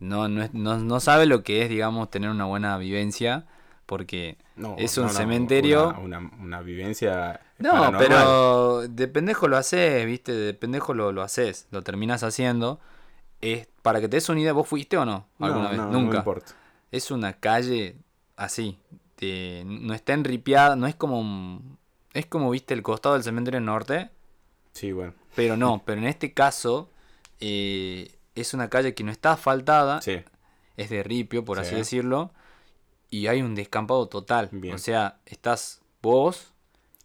no, no, es- no, no sabe lo que es, digamos, tener una buena vivencia, porque No, es no, un no, cementerio... Una, una- una vivencia. No, paranormal. pero de pendejo lo haces, viste, de pendejo lo, lo haces, lo terminas haciendo. Es, para que te des una idea, ¿vos fuiste o no? No, ¿Alguna vez? no, no Nunca. importa. es una calle así, de- no está enripiada, no es como es como viste el costado del cementerio norte, Sí, bueno. pero no, pero en este caso eh, es una calle que no está asfaltada, Sí. es de ripio, por así Sí. decirlo, y hay un descampado total. Bien. O sea, estás vos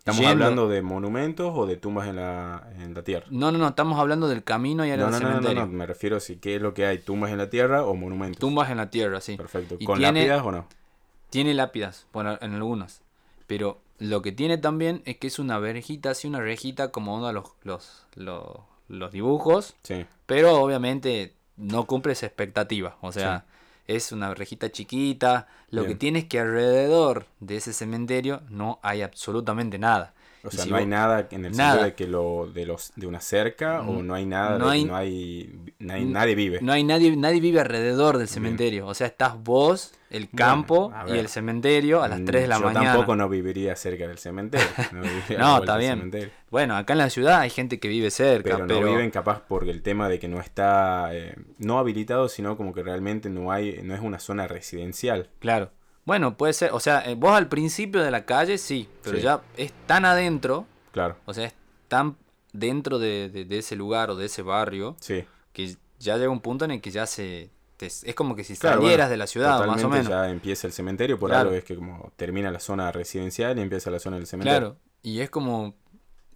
¿Estamos yendo- hablando de monumentos o de tumbas en la, en la tierra? No, no, no, estamos hablando del camino y al No, no, no, no, no, me refiero a si qué es lo que hay, tumbas en la tierra o monumentos. Tumbas en la tierra, sí. Perfecto. ¿Con tiene- lápidas o no? Tiene lápidas, bueno, en algunas. Pero lo que tiene también es que es una verjita, así una rejita como uno de los, los, los, los dibujos. Sí. Pero obviamente no cumple esa expectativa. O sea, es una rejita chiquita. Lo que tiene es que alrededor de ese cementerio no hay absolutamente nada. O sea, no hay nada en el sentido de que lo de los de una cerca o mm, no hay nada, no, hay, no hay, nadie vive. No hay nadie nadie vive alrededor del cementerio, o sea, estás vos, el campo y el cementerio a las 3 de la mañana. Yo tampoco no viviría cerca del cementerio. No, está bien. Bueno, acá en la ciudad hay gente que vive cerca, pero, no viven capaz porque el tema de que no está eh, no habilitado, sino como que realmente no hay no es una zona residencial. Claro. Bueno, puede ser, o sea, eh, vos al principio de la calle sí, pero ya es tan adentro. Claro. O sea, es tan dentro de, ese lugar o de ese barrio. Sí. Que ya llega un punto en el que ya se. es como que si salieras de la ciudad, más o menos. ya empieza el cementerio, por algo es que como termina la zona residencial y empieza la zona del cementerio. Claro, y es como.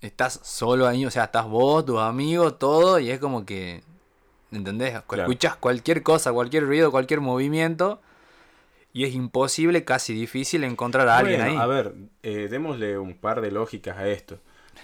Estás solo ahí, o sea, estás vos, tus amigos, todo, y es como que. ¿Entendés? Escuchas cualquier cosa, cualquier ruido, cualquier movimiento y es imposible, casi difícil encontrar a alguien ahí. A ver, eh, démosle un par de lógicas a esto.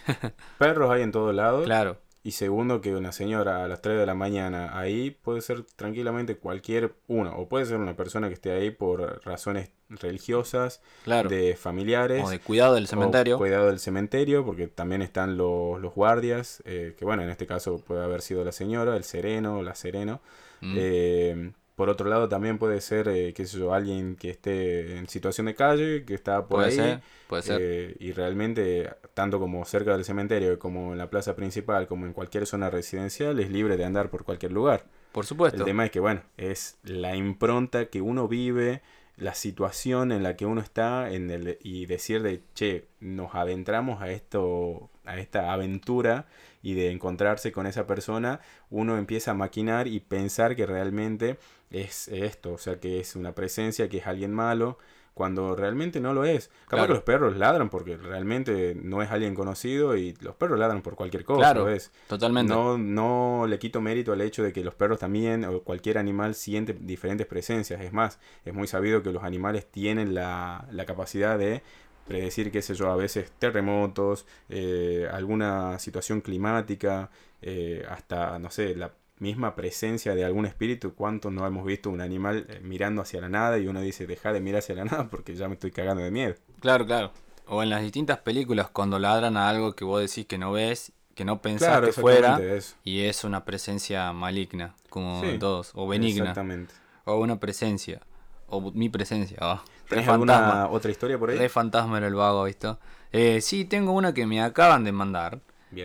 Perros hay en todos lados. Claro. Y segundo, que una señora a las 3 de la mañana ahí puede ser tranquilamente cualquier uno. O puede ser una persona que esté ahí por razones religiosas, de familiares. O de cuidado del cementerio. cuidado del cementerio, porque también están los, los guardias, eh, que bueno, en este caso puede haber sido la señora, el sereno, la sereno. Mm. Eh, por otro lado, también puede ser, eh, qué sé yo, alguien que esté en situación de calle, que está por ahí. puede ser. Eh, y realmente, tanto como cerca del cementerio, como en la plaza principal, como en cualquier zona residencial, es libre de andar por cualquier lugar. Por supuesto. El tema es que, bueno, es la impronta que uno vive, la situación en la que uno está, en el, y decir de, che, nos adentramos a esto, a esta aventura y de encontrarse con esa persona, uno empieza a maquinar y pensar que realmente es esto, o sea, que es una presencia, que es alguien malo, cuando realmente no lo es. Capaz que los perros ladran porque realmente no es alguien conocido y los perros ladran por cualquier cosa. Claro, es. totalmente. No, no le quito mérito al hecho de que los perros también o cualquier animal siente diferentes presencias. Es más, es muy sabido que los animales tienen la, la capacidad de predecir, qué sé yo, a veces terremotos, eh, alguna situación climática, eh, hasta, no sé, la misma presencia de algún espíritu, cuánto no hemos visto un animal eh, mirando hacia la nada y uno dice, deja de mirar hacia la nada porque ya me estoy cagando de miedo. Claro, claro. O en las distintas películas cuando ladran a algo que vos decís que no ves, que no pensás que fuera, y es una presencia maligna, como todos, o benigna. Exactamente. O una presencia, o mi presencia. Oh. ¿Tenés alguna otra historia por ahí? De fantasma era el vago, ¿visto? Eh, sí, tengo una que me acaban de mandar.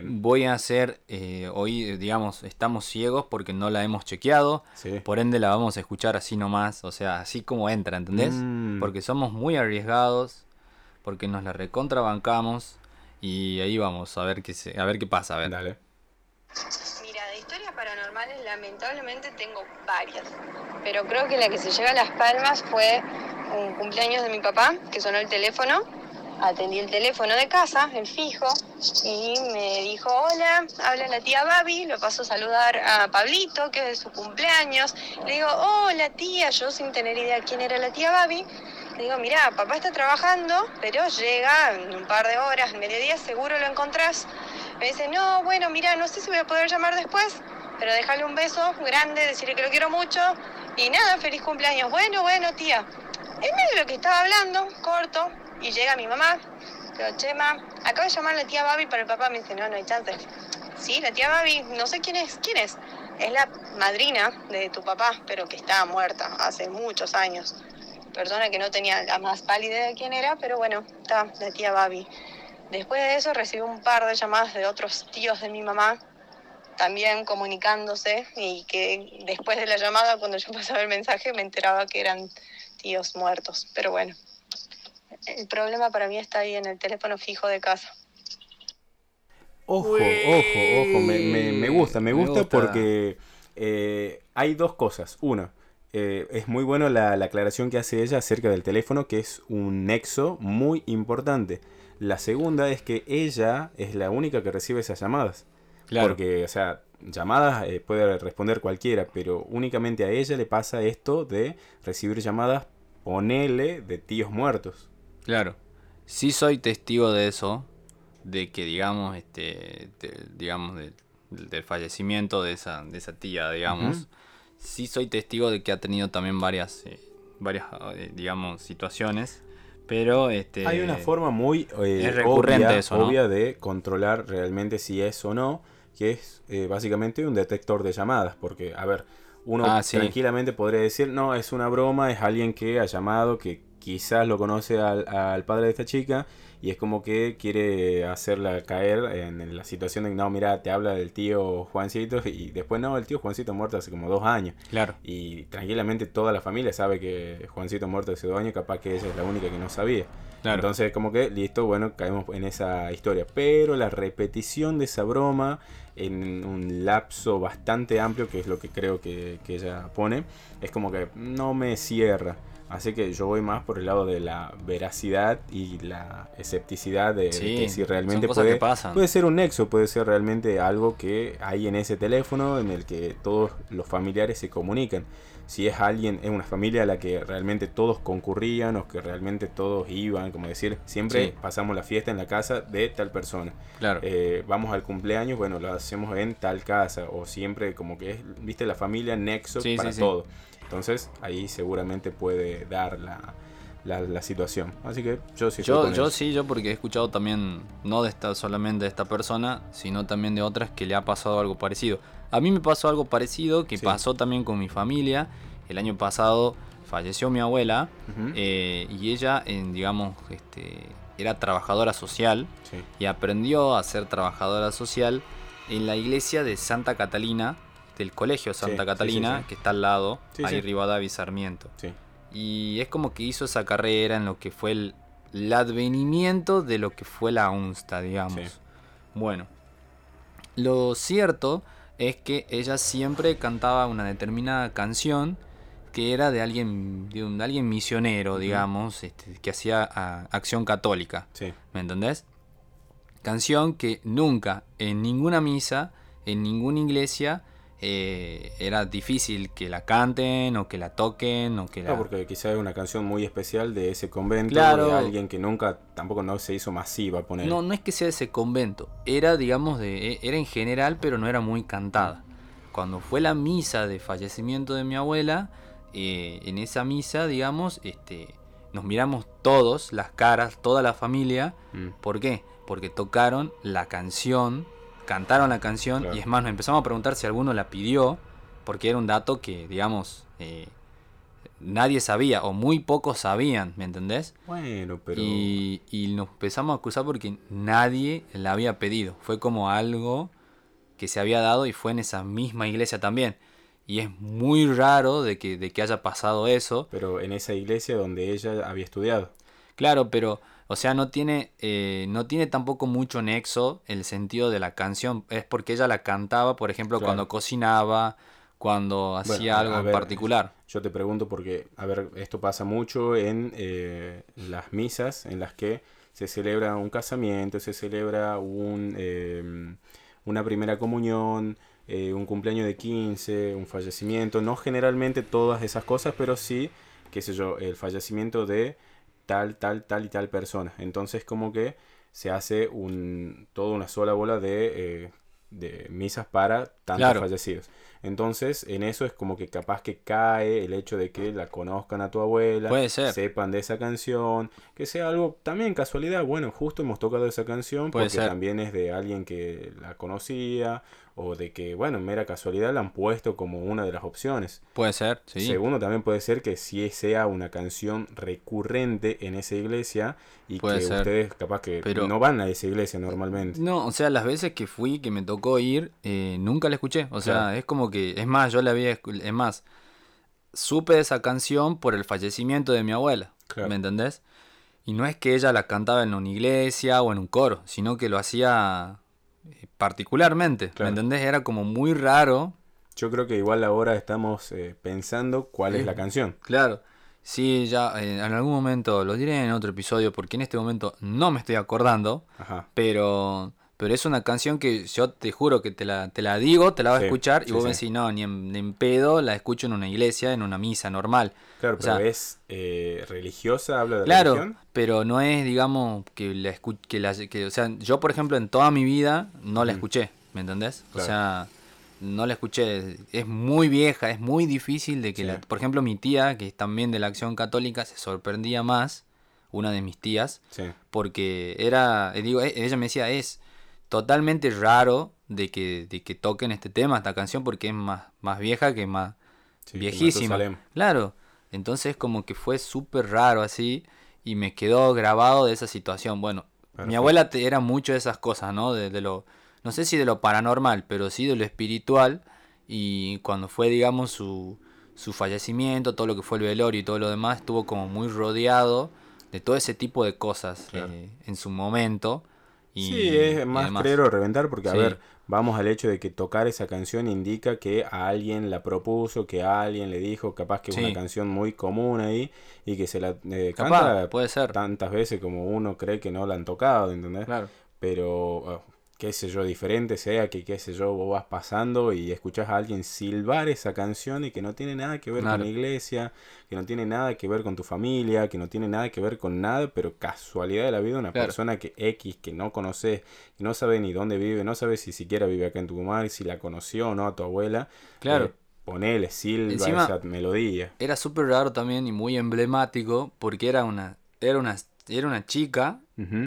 Voy a hacer, eh, hoy digamos, estamos ciegos porque no la hemos chequeado, por ende la vamos a escuchar así nomás, o sea, así como entra, ¿entendés? Mm. Porque somos muy arriesgados, porque nos la recontrabancamos y ahí vamos a ver qué, se, a ver qué pasa, a ver. Dale. Mira, de historias paranormales lamentablemente tengo varias, pero creo que la que se llega a las palmas fue un cumpleaños de mi papá, que sonó el teléfono atendí el teléfono de casa, el fijo, y me dijo, hola, habla la tía Babi, lo paso a saludar a Pablito, que es su cumpleaños. Le digo, hola tía, yo sin tener idea quién era la tía Babi. Le digo, mira, papá está trabajando, pero llega en un par de horas, mediodía, seguro lo encontrás. Me dice, no, bueno, mira, no sé si voy a poder llamar después, pero déjale un beso grande, decirle que lo quiero mucho. Y nada, feliz cumpleaños. Bueno, bueno, tía. En medio de lo que estaba hablando, corto, y llega mi mamá, pero Chema, acabo de llamar a la tía Babi para el papá, me dice, no, no hay chance. Sí, la tía Babi, no sé quién es, quién es. Es la madrina de tu papá, pero que está muerta hace muchos años. Persona que no tenía la más pálida de quién era, pero bueno, está la tía Babi. Después de eso recibí un par de llamadas de otros tíos de mi mamá, también comunicándose, y que después de la llamada, cuando yo pasaba el mensaje, me enteraba que eran tíos muertos. Pero bueno, el problema para mí está ahí en el teléfono fijo de casa. Ojo, ojo, ojo, me, gusta, me, gusta, porque eh, hay dos cosas. Una, eh, es muy bueno la, aclaración que hace ella acerca del teléfono, que es un nexo muy importante. La segunda es que ella es la única que recibe esas llamadas. Claro. Porque, o sea, llamadas eh, puede responder cualquiera, pero únicamente a ella le pasa esto de recibir llamadas, ponele, de tíos muertos. Claro. Sí soy testigo de eso, de que digamos, este, digamos, del fallecimiento de esa, de esa tía, digamos. sí soy testigo de que ha tenido también varias, eh, varias eh, digamos, situaciones. Pero este, Hay una forma muy eh, es recurrente obvia, eso, ¿no? obvia de controlar realmente si es o no, que es eh, básicamente un detector de llamadas, porque, a ver, uno Ah, sí. tranquilamente podría decir, no, es una broma, es alguien que ha llamado, que quizás lo conoce al, al padre de esta chica, y es como que quiere hacerla caer en, la situación de, no, mira, te habla del tío Juancito, y después, no, el tío Juancito muerto hace como dos años. Claro. Y tranquilamente toda la familia sabe que Juancito muerto hace dos años, capaz que ella es la única que no sabía. Claro. Entonces, como que, listo, bueno, caemos en esa historia. Pero la repetición de esa broma en un lapso bastante amplio, que es lo que creo que, que ella pone, es como que no me cierra. Así que yo voy más por el lado de la veracidad y la escepticidad de, que si realmente puede, que pasan. puede ser un nexo, puede ser realmente algo que hay en ese teléfono en el que todos los familiares se comunican. Si es alguien, es una familia a la que realmente todos concurrían o que realmente todos iban, como decir, siempre Sí. pasamos la fiesta en la casa de tal persona. Claro. Eh, vamos al cumpleaños, bueno, lo hacemos en tal casa o siempre como que es, viste, la familia nexo Sí, para sí, sí. todo. Entonces ahí seguramente puede dar la, la, la situación. Así que yo sí Yo, yo eso. sí, yo porque he escuchado también, no de esta, solamente de esta persona, sino también de otras que le ha pasado algo parecido. A mí me pasó algo parecido que Sí. pasó también con mi familia. El año pasado falleció mi abuela eh, y ella, en, digamos, este, era trabajadora social Sí. y aprendió a ser trabajadora social en la iglesia de Santa Catalina, del colegio Santa sí, Catalina, sí, sí. que está al lado, ahí. Rivadavia y Sarmiento. Y es como que hizo esa carrera en lo que fue el, el advenimiento de lo que fue la UNSTA, digamos. Bueno, lo cierto es que ella siempre cantaba una determinada canción que era de alguien, de un, de alguien misionero, digamos, este, que hacía ah, acción católica. ¿Me entendés? Canción que nunca, en ninguna misa, en ninguna iglesia, eh, era difícil que la canten o que la toquen o que la... Porque quizás es una canción muy especial de ese convento, Claro. de alguien que nunca, tampoco no se hizo masiva poner. No, no es que sea ese convento, era digamos de, era en general, pero no era muy cantada. Cuando fue la misa de fallecimiento de mi abuela, eh, en esa misa, digamos, este, nos miramos todos, las caras, toda la familia. Mm. ¿Por qué? Porque tocaron la canción, cantaron la canción Claro. y es más, nos empezamos a preguntar si alguno la pidió, porque era un dato que, digamos, eh, nadie sabía o muy pocos sabían, ¿me entendés? Bueno, pero... Y, y nos empezamos a acusar porque nadie la había pedido. Fue como algo que se había dado y fue en esa misma iglesia también. Y es muy raro de que, de que haya pasado eso. Pero en esa iglesia donde ella había estudiado. Claro, pero, o sea, no tiene, eh, no tiene tampoco mucho nexo el sentido de la canción. Es porque ella la cantaba, por ejemplo, Claro. cuando cocinaba, cuando hacía algo en particular. Yo te pregunto porque, a ver, esto pasa mucho en eh, las misas en las que se celebra un casamiento, se celebra un, eh, una primera comunión, eh, un cumpleaños de 15, un fallecimiento. No generalmente todas esas cosas, pero sí, qué sé yo, el fallecimiento de tal, tal, tal y tal persona. Entonces como que se hace un, toda una sola bola de, eh, de misas para tantos Claro. fallecidos. Entonces, en eso es como que capaz que cae el hecho de que la conozcan a tu abuela, Puede ser. sepan de esa canción, que sea algo también casualidad, bueno, justo hemos tocado esa canción Puede porque ser. también es de alguien que la conocía o de que, bueno, mera casualidad la han puesto como una de las opciones. Puede ser, sí. Segundo, también puede ser que sí sea una canción recurrente en esa iglesia y Puede que ser. ustedes capaz que Pero- no van a esa iglesia normalmente. No, o sea, las veces que fui, que me tocó ir, eh, nunca la escuché. O sea, Claro. es como que, es más, yo la había, es más, supe de esa canción por el fallecimiento de mi abuela. Claro. ¿Me entendés? Y no es que ella la cantaba en una iglesia o en un coro, sino que lo hacía particularmente. Claro. ¿Me entendés? Era como muy raro. Yo creo que igual ahora estamos eh, pensando cuál es la canción. Claro. Sí, ya eh, en algún momento lo diré en otro episodio porque en este momento no me estoy acordando. Ajá. Pero, pero es una canción que yo te juro que te la, te la digo, te la vas Sí, a escuchar y sí, vos me sí. decís, no, ni en, ni en pedo, la escucho en una iglesia, en una misa normal. Claro, O pero sea, es eh, religiosa, habla de Claro, religión. pero no es, digamos, que la que la que, o sea, yo por ejemplo en toda mi vida no la Ujú. escuché, ¿me entendés? O Claro. sea, no la escuché. Es muy vieja, es muy difícil de que la... Por ejemplo, mi tía, que es también de la acción católica, se sorprendía más, una de mis tías, porque era, eh, digo, eh, ella me decía, es totalmente raro de que, de que toquen este tema, esta canción, porque es más, más vieja que más Sí, viejísima. Claro, entonces como que fue súper raro así y me quedó grabado de esa situación. Bueno, mi abuela era mucho de esas cosas, ¿no? De, de lo, no sé si de lo paranormal, pero sí de lo espiritual y cuando fue, digamos, su, su fallecimiento, todo lo que fue el velorio y todo lo demás, estuvo como muy rodeado de todo ese tipo de cosas Claro. eh, en su momento. Y, sí, es más creer o reventar porque, a Sí. ver, vamos al hecho de que tocar esa canción indica que a alguien la propuso, que a alguien le dijo, capaz que es Sí. una canción muy común ahí y que se la eh, Capaz, canta puede ser. tantas veces como uno cree que no la han tocado, ¿entendés? Claro. Pero, eh, qué sé yo, diferente sea que, qué sé yo, vos vas pasando y escuchás a alguien silbar esa canción y que no tiene nada que ver Claro. con la iglesia, que no tiene nada que ver con tu familia, que no tiene nada que ver con nada, pero casualidad de la vida, una Claro. persona que X, que no conoces, que no sabe ni dónde vive, no sabe si siquiera vive acá en Tucumán, si la conoció o no a tu abuela, Claro. eh, ponele, silba Encima- esa melodía. Era súper raro también y muy emblemático porque era una, era una, era una chica,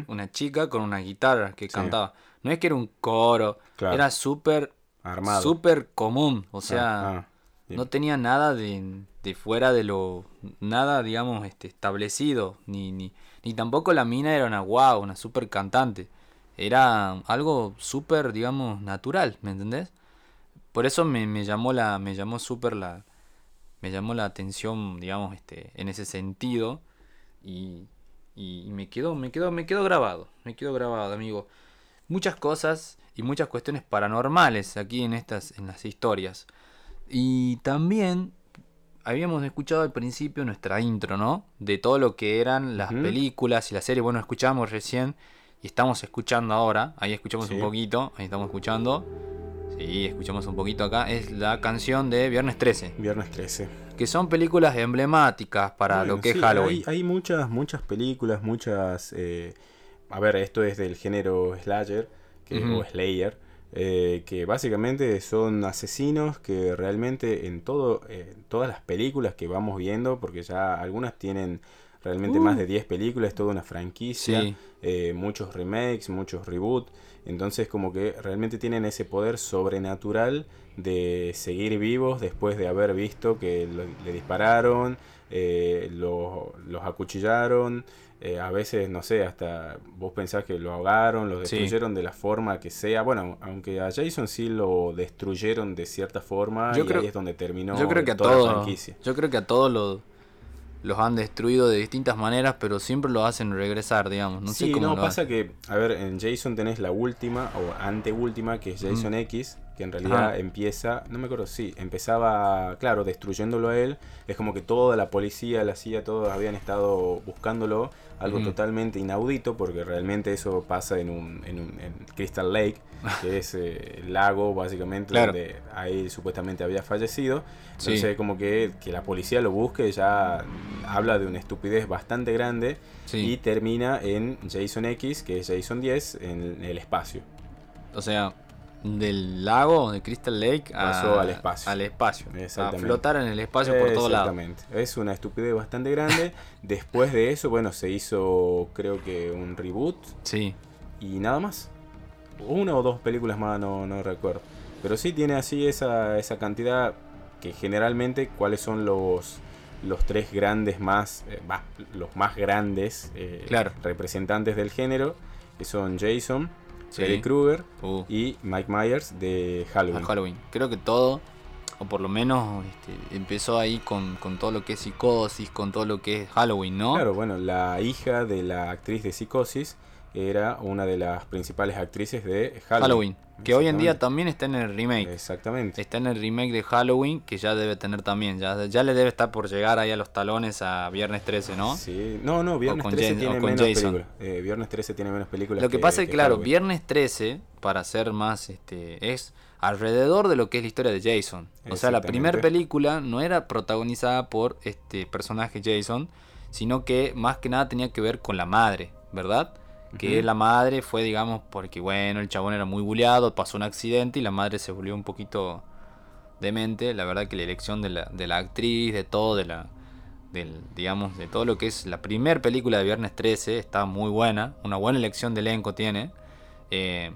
una chica con una guitarra que Sí. cantaba. No es que era un coro, Claro. era súper, Armado. súper común. O sea, Ah, ah, bien. no tenía nada de, de fuera de lo, nada, digamos, este, establecido. Ni, ni, ni tampoco la mina era una guau, una súper cantante. Era algo súper, digamos, natural, ¿me entendés? Por eso me, me llamó la, me llamó súper la, me llamó la atención, digamos, este, en ese sentido. Y, y me quedó, me quedó, me quedó grabado, me quedó grabado, amigo. Muchas cosas y muchas cuestiones paranormales aquí en estas, en las historias. Y también habíamos escuchado al principio nuestra intro, ¿no? De todo lo que eran las películas y las series. Bueno, escuchamos recién y estamos escuchando ahora. Ahí escuchamos Sí. un poquito, ahí estamos escuchando. Sí, escuchamos un poquito acá. Es la canción de Viernes 13. Viernes 13. Que son películas emblemáticas para Bueno, lo que sí, es Halloween. Hay, hay muchas, muchas películas, muchas... eh, a ver, esto es del género slasher que, Ujú. o slayer, eh, que básicamente son asesinos que realmente en todo, eh, todas las películas que vamos viendo, porque ya algunas tienen realmente más de 10 películas, es toda una franquicia, Uh. Sí. eh, muchos remakes, muchos reboots, entonces como que realmente tienen ese poder sobrenatural de seguir vivos después de haber visto que lo- le dispararon, eh, lo- los acuchillaron, eh, a veces, no sé, hasta vos pensás que lo ahogaron, lo Sí. destruyeron de la forma que sea. Bueno, aunque a Jason sí lo destruyeron de cierta forma Yo y creo- ahí es donde terminó yo creo que a toda la franquicia. yo creo que a todos los los han destruido de distintas maneras, pero siempre lo hacen regresar, digamos. No sí, sé cómo no, lo pasa hacen. que, a ver, en Jason tenés la última o anteúltima, que es Jason X, que en realidad Ajá. empieza, no me acuerdo, sí, empezaba, claro, destruyéndolo a él. Es como que toda la policía, la CIA, todos habían estado buscándolo, algo totalmente inaudito, porque realmente eso pasa en un, en un en Crystal Lake, que es eh, el lago básicamente Claro. donde ahí supuestamente había fallecido. Sí. Entonces como que, que la policía lo busque ya habla de una estupidez bastante grande Sí. y termina en Jason X, que es Jason 10, en el espacio. O sea, del lago de Crystal Lake a- Pasó al espacio. Al espacio. A flotar en el espacio por todos lados. Exactamente. Es una estupidez bastante grande. Después de eso, bueno, se hizo creo que un reboot Sí. y nada más. Una o dos películas más, no, no recuerdo. Pero sí tiene así esa, esa cantidad que generalmente cuáles son los, los tres grandes más, eh, los más grandes eh, Claro. representantes del género, que son Jason, Sí. Freddy Krueger Uh, y Mike Myers de Halloween. Halloween. Creo que todo, o por lo menos este, empezó ahí con, con todo lo que es psicosis, con todo lo que es Halloween, ¿no? Claro, bueno, la hija de la actriz de Psicosis era una de las principales actrices de Halloween. Halloween. Que hoy en día también está en el remake. Exactamente. Está en el remake de Halloween, que ya debe tener también. Ya, ya le debe estar por llegar ahí a los talones a Viernes 13, ¿no? Sí. No, no, Viernes con 13 Jan- tiene menos películas. Eh, Viernes 13 tiene menos películas. Lo que pasa es que, claro, Halloween. Viernes 13, para ser más, este, es alrededor de lo que es la historia de Jason. O sea, la primera película no era protagonizada por este personaje Jason, sino que más que nada tenía que ver con la madre, ¿verdad? Que la madre fue, digamos, porque bueno, el chabón era muy buleado, pasó un accidente y la madre se volvió un poquito demente. La verdad que la elección de la, de la actriz, de todo, de la, del, digamos, de todo lo que es la primer película de Viernes 13 está muy buena, una buena elección de elenco tiene. Eh,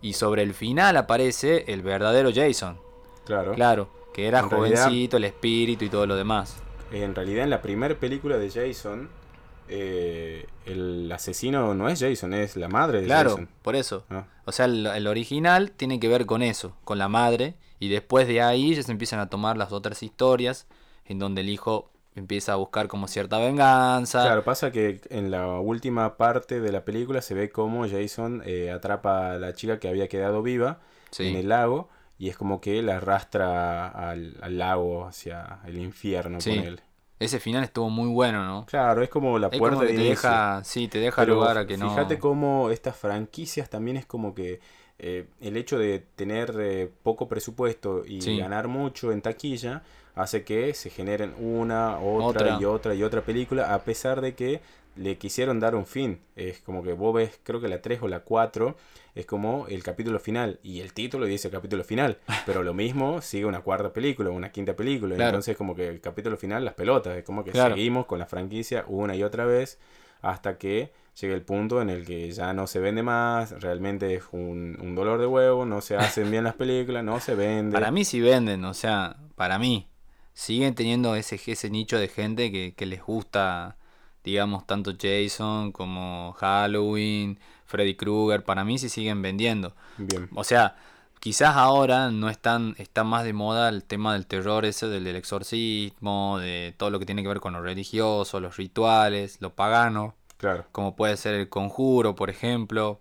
y sobre el final aparece el verdadero Jason, Claro. claro, que era En realidad- jovencito, el espíritu y todo lo demás. En realidad, en la primera película de Jason, eh, el asesino no es Jason, es la madre de Claro, Jason. por eso. Ah, O sea, el, el original tiene que ver con eso, con la madre, y después de ahí ya se empiezan a tomar las otras historias, en donde el hijo empieza a buscar como cierta venganza. Claro, pasa que en la última parte de la película se ve cómo Jason eh, atrapa a la chica que había quedado viva Sí. en el lago y es como que la arrastra al, al lago hacia el infierno Sí. con él. Ese final estuvo muy bueno, ¿no? Claro, es como la Es puerta como que de te inicio. deja, sí, te deja Pero lugar a que no. Fíjate cómo estas franquicias también es como que eh, el hecho de tener eh, poco presupuesto y Sí. ganar mucho en taquilla hace que se generen una, otra, Otra. y otra y otra película, a pesar de que le quisieron dar un fin. Es como que vos ves, creo que la 3 o la 4 es como el capítulo final y el título dice capítulo final, pero lo mismo sigue una cuarta película, una quinta película, Claro. entonces como que el capítulo final las pelotas, es como que Claro. seguimos con la franquicia una y otra vez hasta que llegue el punto en el que ya no se vende más, realmente es un, un dolor de huevo, no se hacen bien las películas, no se vende. Para mí sí venden, o sea, para mí. Siguen teniendo ese, ese nicho de gente que, que les gusta, digamos, tanto Jason como Halloween, Freddy Krueger. Para mí sí siguen vendiendo. Bien. O sea, quizás ahora no están, está más de moda el tema del terror ese, del, del exorcismo, de todo lo que tiene que ver con lo religioso, los rituales, lo pagano, Claro. como puede ser el conjuro, por ejemplo.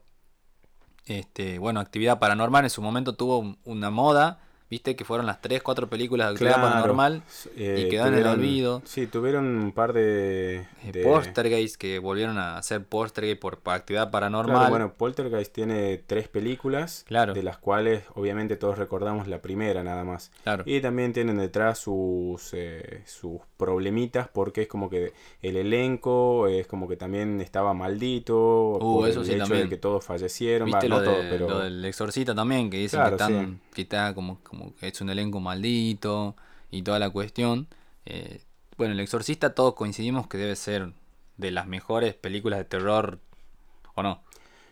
Este, bueno, actividad paranormal en su momento tuvo un- una moda, viste que fueron las 3, 4 películas de actividad Claro. paranormal. Eh, y quedó en el tuvieron- olvido. Sí, tuvieron un par de... Eh, de- Poltergeist, que volvieron a hacer Poltergeist por, actividad paranormal. Claro, bueno, Poltergeist tiene tres películas, Claro. de las cuales obviamente todos recordamos la primera nada más. Claro. Y también tienen detrás sus, eh, sus problemitas porque es como que el elenco es como que también estaba maldito Uh, por eso el sí, hecho también. de que todos fallecieron, Viste va, lo, no de- pero lo del exorcista también, que dicen Claro, que, están, sí. que está como, como que es un elenco maldito y toda la cuestión. Eh, bueno, el exorcista todos coincidimos que debe ser de las mejores películas de terror, ¿o no?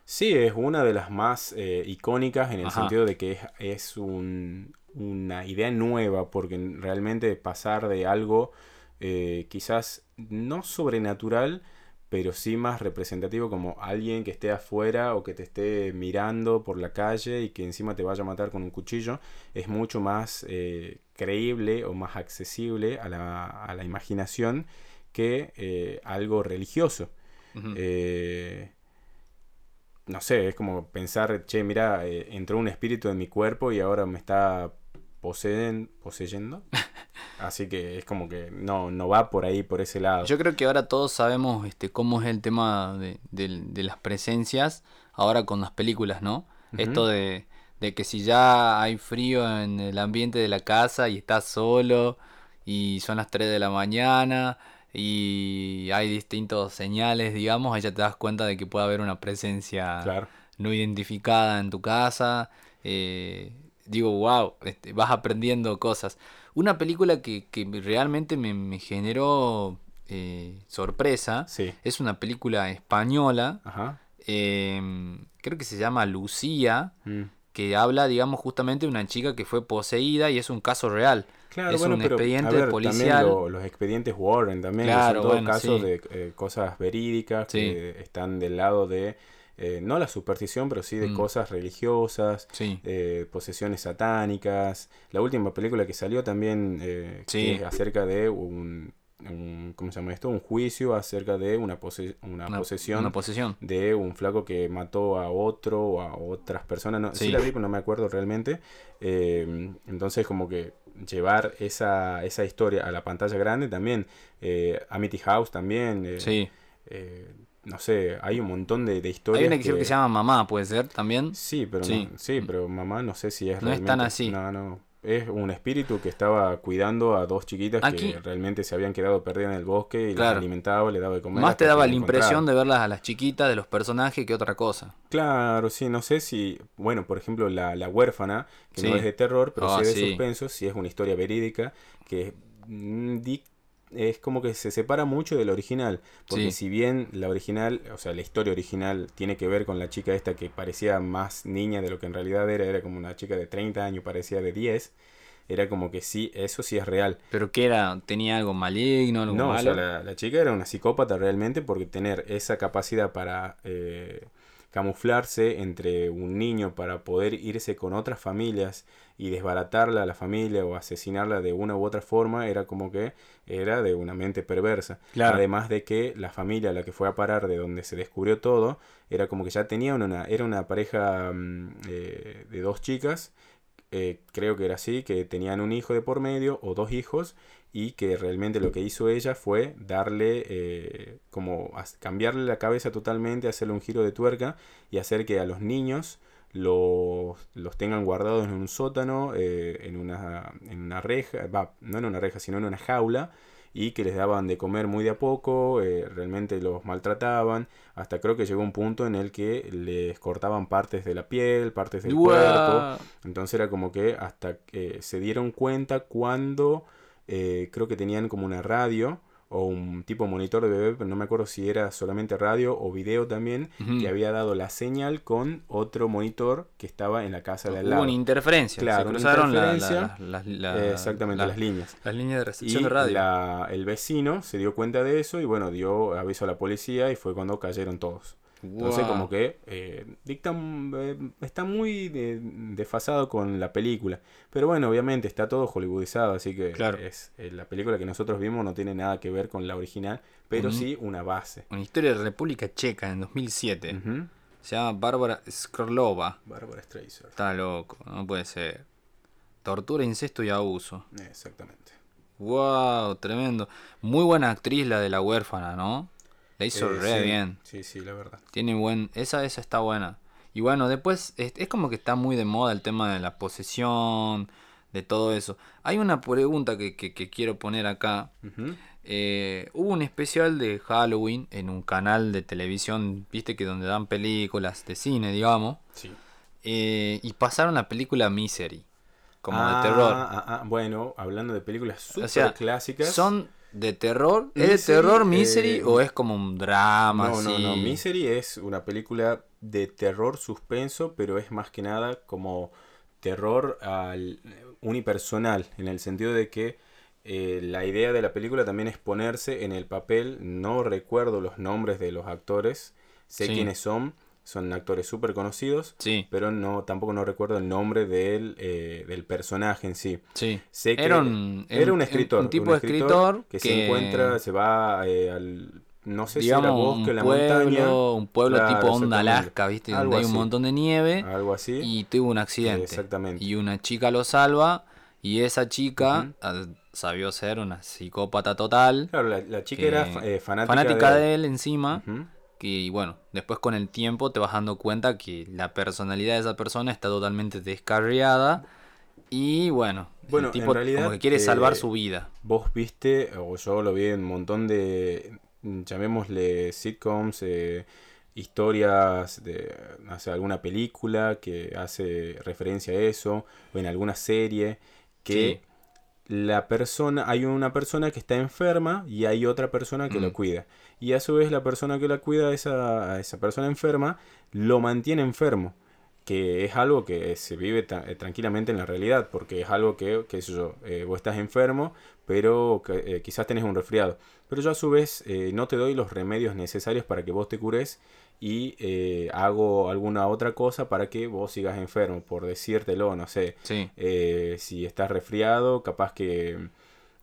sí es una de las más eh, icónicas en el Ajá. sentido de que es, es un- una idea nueva porque realmente pasar de algo eh, quizás no sobrenatural pero sí más representativo como alguien que esté afuera o que te esté mirando por la calle y que encima te vaya a matar con un cuchillo, es mucho más eh, creíble o más accesible a la, a la imaginación que eh, algo religioso. Eh, no sé, es como pensar, che, mira, entró un espíritu en mi cuerpo y ahora me está poseen- poseyendo. Así que es como que no, no va por ahí, por ese lado. Yo creo que ahora todos sabemos este, cómo es el tema de, del- de las presencias ahora con las películas, ¿no? Esto de, de que si ya hay frío en el ambiente de la casa y estás solo y son las 3 de la mañana y hay distintos señales, digamos, ahí ya te das cuenta de que puede haber una presencia Claro. no identificada en tu casa. eh, digo, wow, este, vas aprendiendo cosas. Una película que, que realmente me, me generó eh, sorpresa Sí. es una película española, Ajá. eh, creo que se llama Lucía, Mm. que habla, digamos, justamente de una chica que fue poseída y es un caso real. Claro, es bueno, un pero expediente a ver, policial. lo- los expedientes Warren también, Claro, son todos bueno, casos sí. de eh, cosas verídicas Sí. que están del lado de, eh, no la superstición, pero sí de Mm. cosas religiosas, Sí. eh, posesiones satánicas. La última película que salió también eh, Sí. es acerca de un, un- ¿cómo se llama esto? Un juicio acerca de una, pose- una, Una, posesión una posesión. de un flaco que mató a otro o a otras personas. No, sí. Sí. la vi, pero no me acuerdo realmente. Eh, entonces, como que llevar esa, esa historia a la pantalla grande también. Eh, Amity House también. eh, Sí. eh, no sé, hay un montón de, de historias. Hay una que, se llama Mamá, puede ser también. Sí, pero Sí. No, sí, pero mamá no sé si es No es realmente... tan así. No, no. es un espíritu que estaba cuidando a dos chiquitas Aquí- que realmente se habían quedado perdidas en el bosque y Claro. las alimentaba, le daba de comer. Más te que daba la impresión de verlas a las chiquitas, de los personajes, que otra cosa. Claro, sí, no sé si, bueno, por ejemplo, la, la huérfana, que no es de terror, pero Ah, sí de suspenso, sí es una historia verídica, que mm, es como que se separa mucho del original, porque Sí. si bien la original, o sea, la historia original tiene que ver con la chica esta que parecía más niña de lo que en realidad era, era como una chica de 30 años, parecía de 10, era como que sí, eso sí es real. Pero que era, tenía algo maligno, algo No, o malo. sea, la, la chica era una psicópata realmente porque tener esa capacidad para eh, camuflarse entre un niño para poder irse con otras familias y desbaratarla a la familia o asesinarla de una u otra forma era como que era de una mente perversa. Claro. Además de que la familia a la que fue a parar de donde se descubrió todo era como que ya tenía una, era una pareja mm, eh, de dos chicas eh, creo que era así, que tenían un hijo de por medio o dos hijos y que realmente lo que hizo ella fue darle eh, como cambiarle la cabeza totalmente, hacerle un giro de tuerca y hacer que a los niños los, los tengan guardados en un sótano, eh, en, una, en una reja, va, no en una reja, sino en una jaula y que les daban de comer muy de a poco, eh, realmente los maltrataban, hasta creo que llegó un punto en el que les cortaban partes de la piel, partes del cuerpo, entonces era como que hasta que se dieron cuenta cuando eh, creo que tenían como una radio o un tipo monitor de bebé, pero no me acuerdo si era solamente radio o video también, que había dado la señal con otro monitor que estaba en la casa de al Hubo lado. una interferencia. Claro, se una cruzaron la- la- interferencia. la- la- Eh, Exactamente, la- las líneas. las líneas de Y recepción de radio. la- el vecino se dio cuenta de eso y bueno, dio aviso a la policía y fue cuando cayeron todos. Entonces como que eh, dictan, eh, está muy de- desfasado con la película. Pero bueno, obviamente está todo hollywoodizado, así que Claro. es, eh, la película que nosotros vimos no tiene nada que ver con la original, pero sí una base. Una historia de República Checa en 2007. Ujú. Se llama Bárbara Skrlova. Barbara Streisand. Está loco, no puede ser. Tortura, incesto y abuso. Exactamente. Wow, tremendo. Muy buena actriz la de la huérfana, ¿no? La hizo Eh, re sí, bien. Sí, sí, la verdad. Tiene buen. Esa, esa está buena. Y bueno, después es, es como que está muy de moda el tema de la posesión, de todo eso. Hay una pregunta que, que- que quiero poner acá. Eh, hubo un especial de Halloween en un canal de televisión, viste que donde dan películas de cine, digamos. Sí. eh, y pasaron la película Misery, como Ah, de terror. ah, ah, bueno, hablando de películas O sea, clásicas. ¿Son de terror? ¿Es de Misery, terror Misery eh, o es como un drama? No, no, no. Misery es una película de terror suspenso, pero es más que nada como terror al unipersonal, en el sentido de que eh, la idea de la película también es ponerse en el papel. No recuerdo los nombres de los actores, sé Sí. quiénes son, son actores súper conocidos, Sí, pero no tampoco no recuerdo el nombre del, eh, del personaje en sí. sí. Sé que Era un- era un un- escritor. un tipo de escritor que, se encuentra, se va eh, al. No sé Digamos, si era bosque, un la pueblo, montaña. un pueblo Claro, tipo onda. Alaska, ¿viste? Algo Donde hay un montón de nieve Algo así. y tuvo un accidente. Exactamente. Y una chica lo salva y esa chica ah, sabió ser una psicópata total. Claro, la, la chica era eh, fanática, fanática de, de él encima. Que bueno, después con el tiempo te vas dando cuenta que la personalidad de esa persona está totalmente descarriada. Y bueno, Bueno, el en tipo realidad, como que quiere salvar eh, su vida. Vos viste, o yo lo vi en un montón de, mm, llamémosle sitcoms, eh, historias de, sé, alguna película que hace referencia a eso, o en alguna serie, que la persona, hay una persona que está enferma y hay otra persona que Mm. lo cuida. Y a su vez la persona que la cuida a esa, a esa persona enferma lo mantiene enfermo. Que es algo que se vive eh, tranquilamente en la realidad, porque es algo que, qué sé yo, eh, vos estás enfermo, pero que, eh, quizás tenés un resfriado. Pero yo a su vez eh, no te doy los remedios necesarios para que vos te cures y eh, hago alguna otra cosa para que vos sigas enfermo, por decírtelo, no sé. Sí, Eh, si estás resfriado, capaz que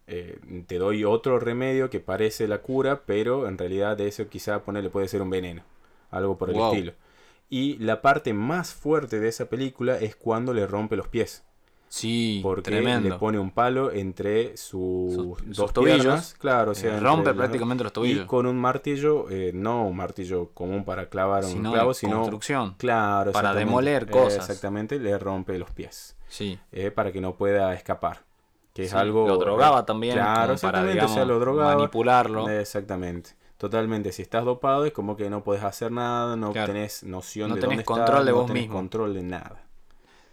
eh, te doy otro remedio que parece la cura, pero en realidad de eso quizá ponerle puede ser un veneno, algo por el Wow. estilo. Y la parte más fuerte de esa película es cuando le rompe los pies. Sí, porque tremendo. le pone un palo entre sus Sus- sus dos tobillos. piernas, claro, o sea, Eh, rompe los prácticamente los tobillos. Y con un martillo, eh, no un martillo común para clavar un Sino clavo, sino construcción. claro, para demoler Eh, cosas. exactamente, le rompe los pies Sí. eh, para que no pueda escapar. Que es Sí, algo Lo drogaba eh, también. Claro, para, exactamente, digamos, o sea, lo drogaba. manipularlo. Exactamente. Totalmente, si estás dopado es como que no puedes hacer nada, no Claro. tenés noción No de tenés dónde control estás, de no vos tenés mismo. control de nada.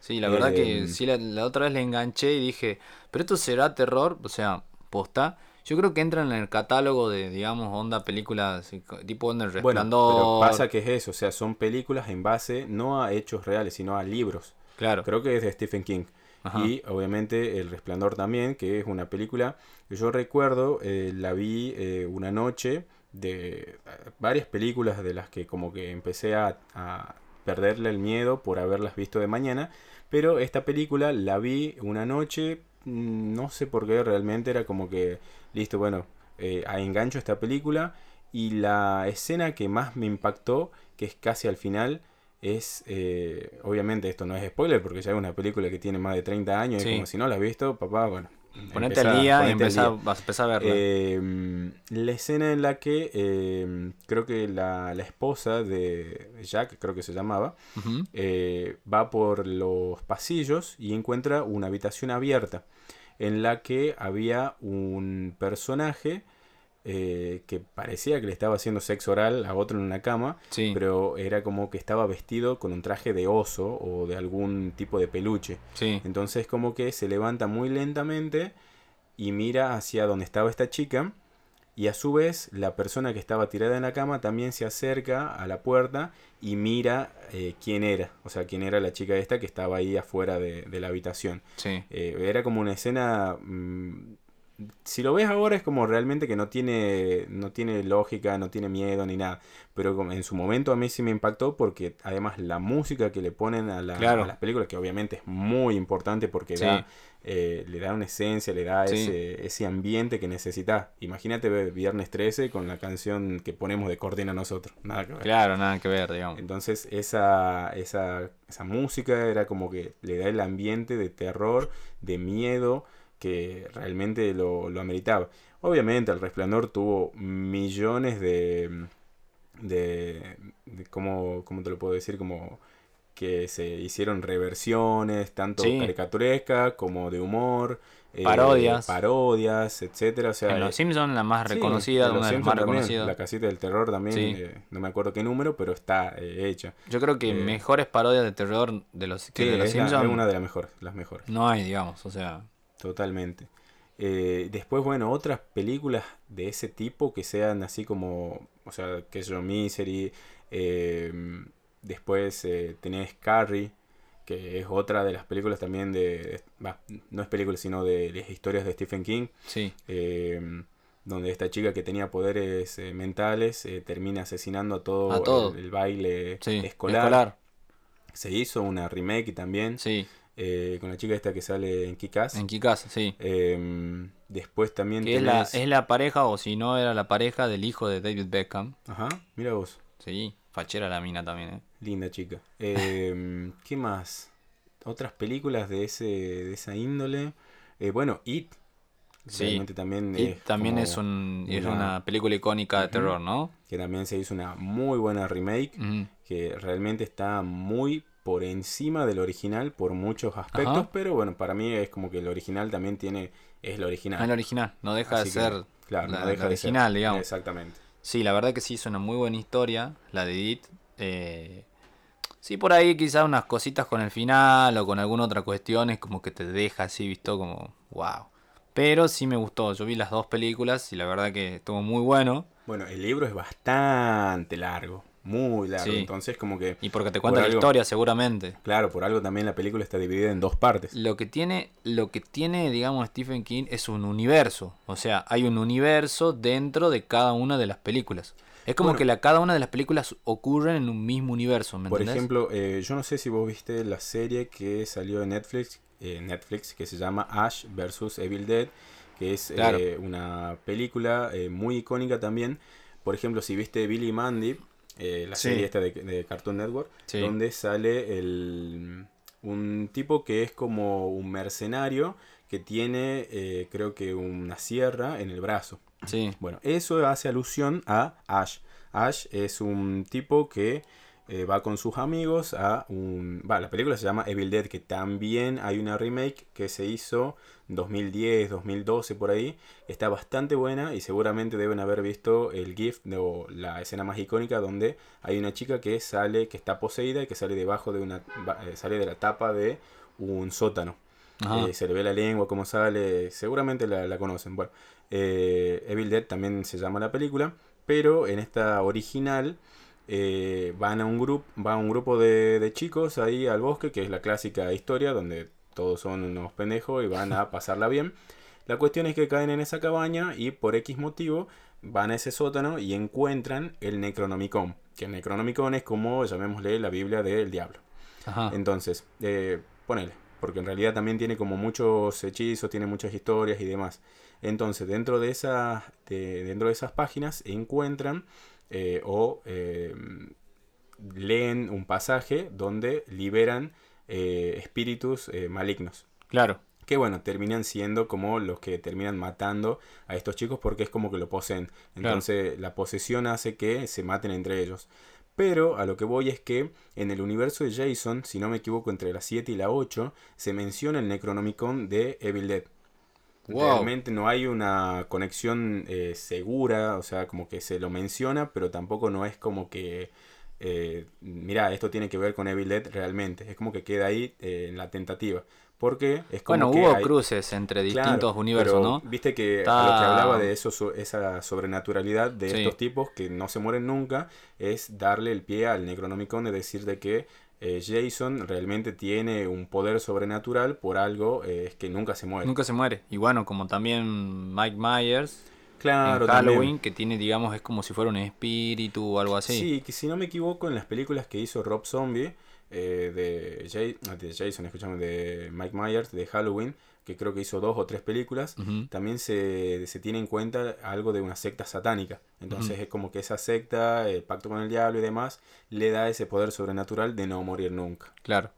Sí, la verdad que Eh, sí, la, la otra vez le enganché y dije, pero esto será terror, o sea, posta. Yo creo que entra en el catálogo de, digamos, onda películas co- tipo el Bueno, resplandor. pero pasa que es eso, o sea, son películas en base no a hechos reales, sino a libros. Claro. Creo que es de Stephen King. Ajá. Y obviamente El Resplandor también, que es una película que yo recuerdo, eh, la vi eh, una noche de eh, varias películas de las que como que empecé a, a perderle el miedo por haberlas visto de mañana. Pero esta película la vi una noche, mm, no sé por qué realmente era como que, listo, bueno, eh, a engancho esta película. Y la escena que más me impactó, que es casi al final, es, eh, obviamente esto no es spoiler porque ya es una película que tiene más de 30 años, Sí. es como si no la has visto, papá, bueno. Ponete al día y vas a empezar a verla. Eh, la escena en la que eh, creo que la, la esposa de Jack, creo que se llamaba, eh, va por los pasillos y encuentra una habitación abierta en la que había un personaje eh, que parecía que le estaba haciendo sexo oral a otro en una cama, Sí. pero era como que estaba vestido con un traje de oso o de algún tipo de peluche. Sí. Entonces como que se levanta muy lentamente y mira hacia donde estaba esta chica y a su vez la persona que estaba tirada en la cama también se acerca a la puerta y mira eh, quién era, o sea, quién era la chica esta que estaba ahí afuera de, de la habitación. Sí. Eh, era como una escena... mm, si lo ves ahora es como realmente que no tiene, no tiene lógica, no tiene miedo ni nada. Pero en su momento a mí sí me impactó porque además la música que le ponen a, la- Claro. a las películas, que obviamente es muy importante porque Sí. da, eh, le da una esencia, le da Sí. ese, ese ambiente que necesitas. Imagínate Viernes 13 con la canción que ponemos de Coordina nosotros. Nada que ver. Claro, nada que ver, digamos. Entonces esa, esa, esa música era como que le da el ambiente de terror, de miedo, que realmente lo, lo ameritaba. Obviamente el resplandor tuvo millones de... de, de ¿cómo, cómo te lo puedo decir? Como que se hicieron reversiones, tanto Sí. caricaturescas como de humor. eh, Parodias. parodias, etcétera. O sea, en Los Simpsons, la más reconocida, una de las más reconocidas. La casita del terror también, Sí. eh, no me acuerdo qué número, pero está eh, hecha. Yo creo que Eh, mejores parodias de terror de los, que de los es, la- Simpsons es una de las mejores, las mejores, no hay, digamos. O sea, totalmente. Eh, después, bueno, otras películas de ese tipo que sean así como, o sea, que yo, Misery, eh, después eh, tenés Carrie, que es otra de las películas también de, va, no es película, sino de las historias de Stephen King, sí. eh, donde esta chica que tenía poderes mentales termina asesinando a todo, A todo. El, el baile Sí. escolar. escolar. Se hizo una remake también Sí. Eh, con la chica esta que sale en Kikas. En Kikas, sí. después también Que es la, tenés- es la pareja, o si no, era la pareja del hijo de David Beckham. Ajá, mira vos, Sí, fachera la mina también, ¿eh? linda chica. Em, ¿Qué más? Otras películas de ese de esa índole. Eh, bueno, It. Sí. También Y es también es, un, es una- una película icónica de terror, ¿no? que también se hizo una muy buena remake. Que realmente está muy por encima del original por muchos aspectos, Ajá. pero bueno, para mí es como que el original también tiene, es el original. Es la original, no deja Así de que, ser claro, la, no deja la de ser. original, digamos. Exactamente. Sí, la verdad que sí, es una muy buena historia, la de Edith. Eh, sí, por ahí quizás unas cositas con el final o con alguna otra cuestión es como que te deja así, visto como, wow. Pero sí me gustó, yo vi las dos películas y la verdad que estuvo muy bueno. Bueno, el libro es bastante largo, muy largo, Sí. entonces como que, Y porque te cuenta la algo- historia seguramente. claro, por algo también la película está dividida en dos partes. Lo que tiene, lo que tiene, digamos, Stephen King es un universo. O sea, hay un universo dentro de cada una de las películas. Es como Bueno. que la, cada una de las películas ocurren en un mismo universo, ¿me Por entendés? ejemplo, eh, yo no sé si vos viste la serie que salió en Netflix, eh, Netflix que se llama Ash vs. Evil Dead, que es Claro. eh, una película eh, muy icónica también. Por ejemplo, si viste Billy Mandy, eh, la Sí. serie esta de, de Cartoon Network, Sí. donde sale el, un tipo que es como un mercenario que tiene, eh, creo que una sierra en el brazo. Sí. Bueno, eso hace alusión a Ash. Ash es un tipo que eh, va con sus amigos a un... Va, la película se llama Evil Dead, que también hay una remake que se hizo 2010, 2012 por ahí. Está bastante buena y seguramente deben haber visto el GIF o la escena más icónica donde hay una chica que sale, que está poseída y que sale debajo de una... eh, sale de la tapa de un sótano. Eh, se le ve la lengua, cómo sale. Seguramente la, la conocen. Bueno, eh, Evil Dead también se llama la película. Pero en esta original eh, van a un grupo, va un grupo de, de chicos ahí al bosque, que es la clásica historia donde todos son unos pendejos y van a pasarla bien. La cuestión es que caen en esa cabaña y por X motivo van a ese sótano y encuentran el Necronomicon. Que el Necronomicon es como, llamémosle, la Biblia del diablo. Ajá. Entonces, eh, ponele, porque en realidad también tiene como muchos hechizos, tiene muchas historias y demás. Entonces, dentro de esas, de- dentro de esas páginas encuentran eh, o eh, leen un pasaje donde liberan eh, espíritus eh, malignos. Claro. Que bueno, terminan siendo como los que terminan matando a estos chicos porque es como que lo poseen. Entonces la posesión hace que se maten entre ellos. Pero a lo que voy es que en el universo de Jason, si no me equivoco, entre la 7 y la 8, se menciona el Necronomicon de Evil Dead. Wow. Realmente no hay una conexión eh, segura, o sea, como que se lo menciona, pero tampoco no es como que, eh, mira, esto tiene que ver con Evil Dead realmente. Es como que queda ahí eh, en la tentativa. Porque es como Bueno, que hubo hay- cruces entre Claro, distintos universos, pero ¿no? Viste que lo que hablaba de eso, so- esa sobrenaturalidad de Sí. estos tipos que no se mueren nunca, es darle el pie al Necronomicon de decir de que eh, Jason realmente tiene un poder sobrenatural por algo eh, que nunca se muere. Nunca se muere. Y bueno, como también Mike Myers claro, en también. Halloween, que tiene, digamos, es como si fuera un espíritu o algo así. Sí, que si no me equivoco, en las películas que hizo Rob Zombie, eh, de, Ja- ah, de Jason, escuchame, de Mike Myers, de Halloween, que creo que hizo dos o tres películas, también se, se tiene en cuenta algo de una secta satánica. Entonces es como que esa secta, el pacto con el diablo y demás, le da ese poder sobrenatural de no morir nunca. Claro.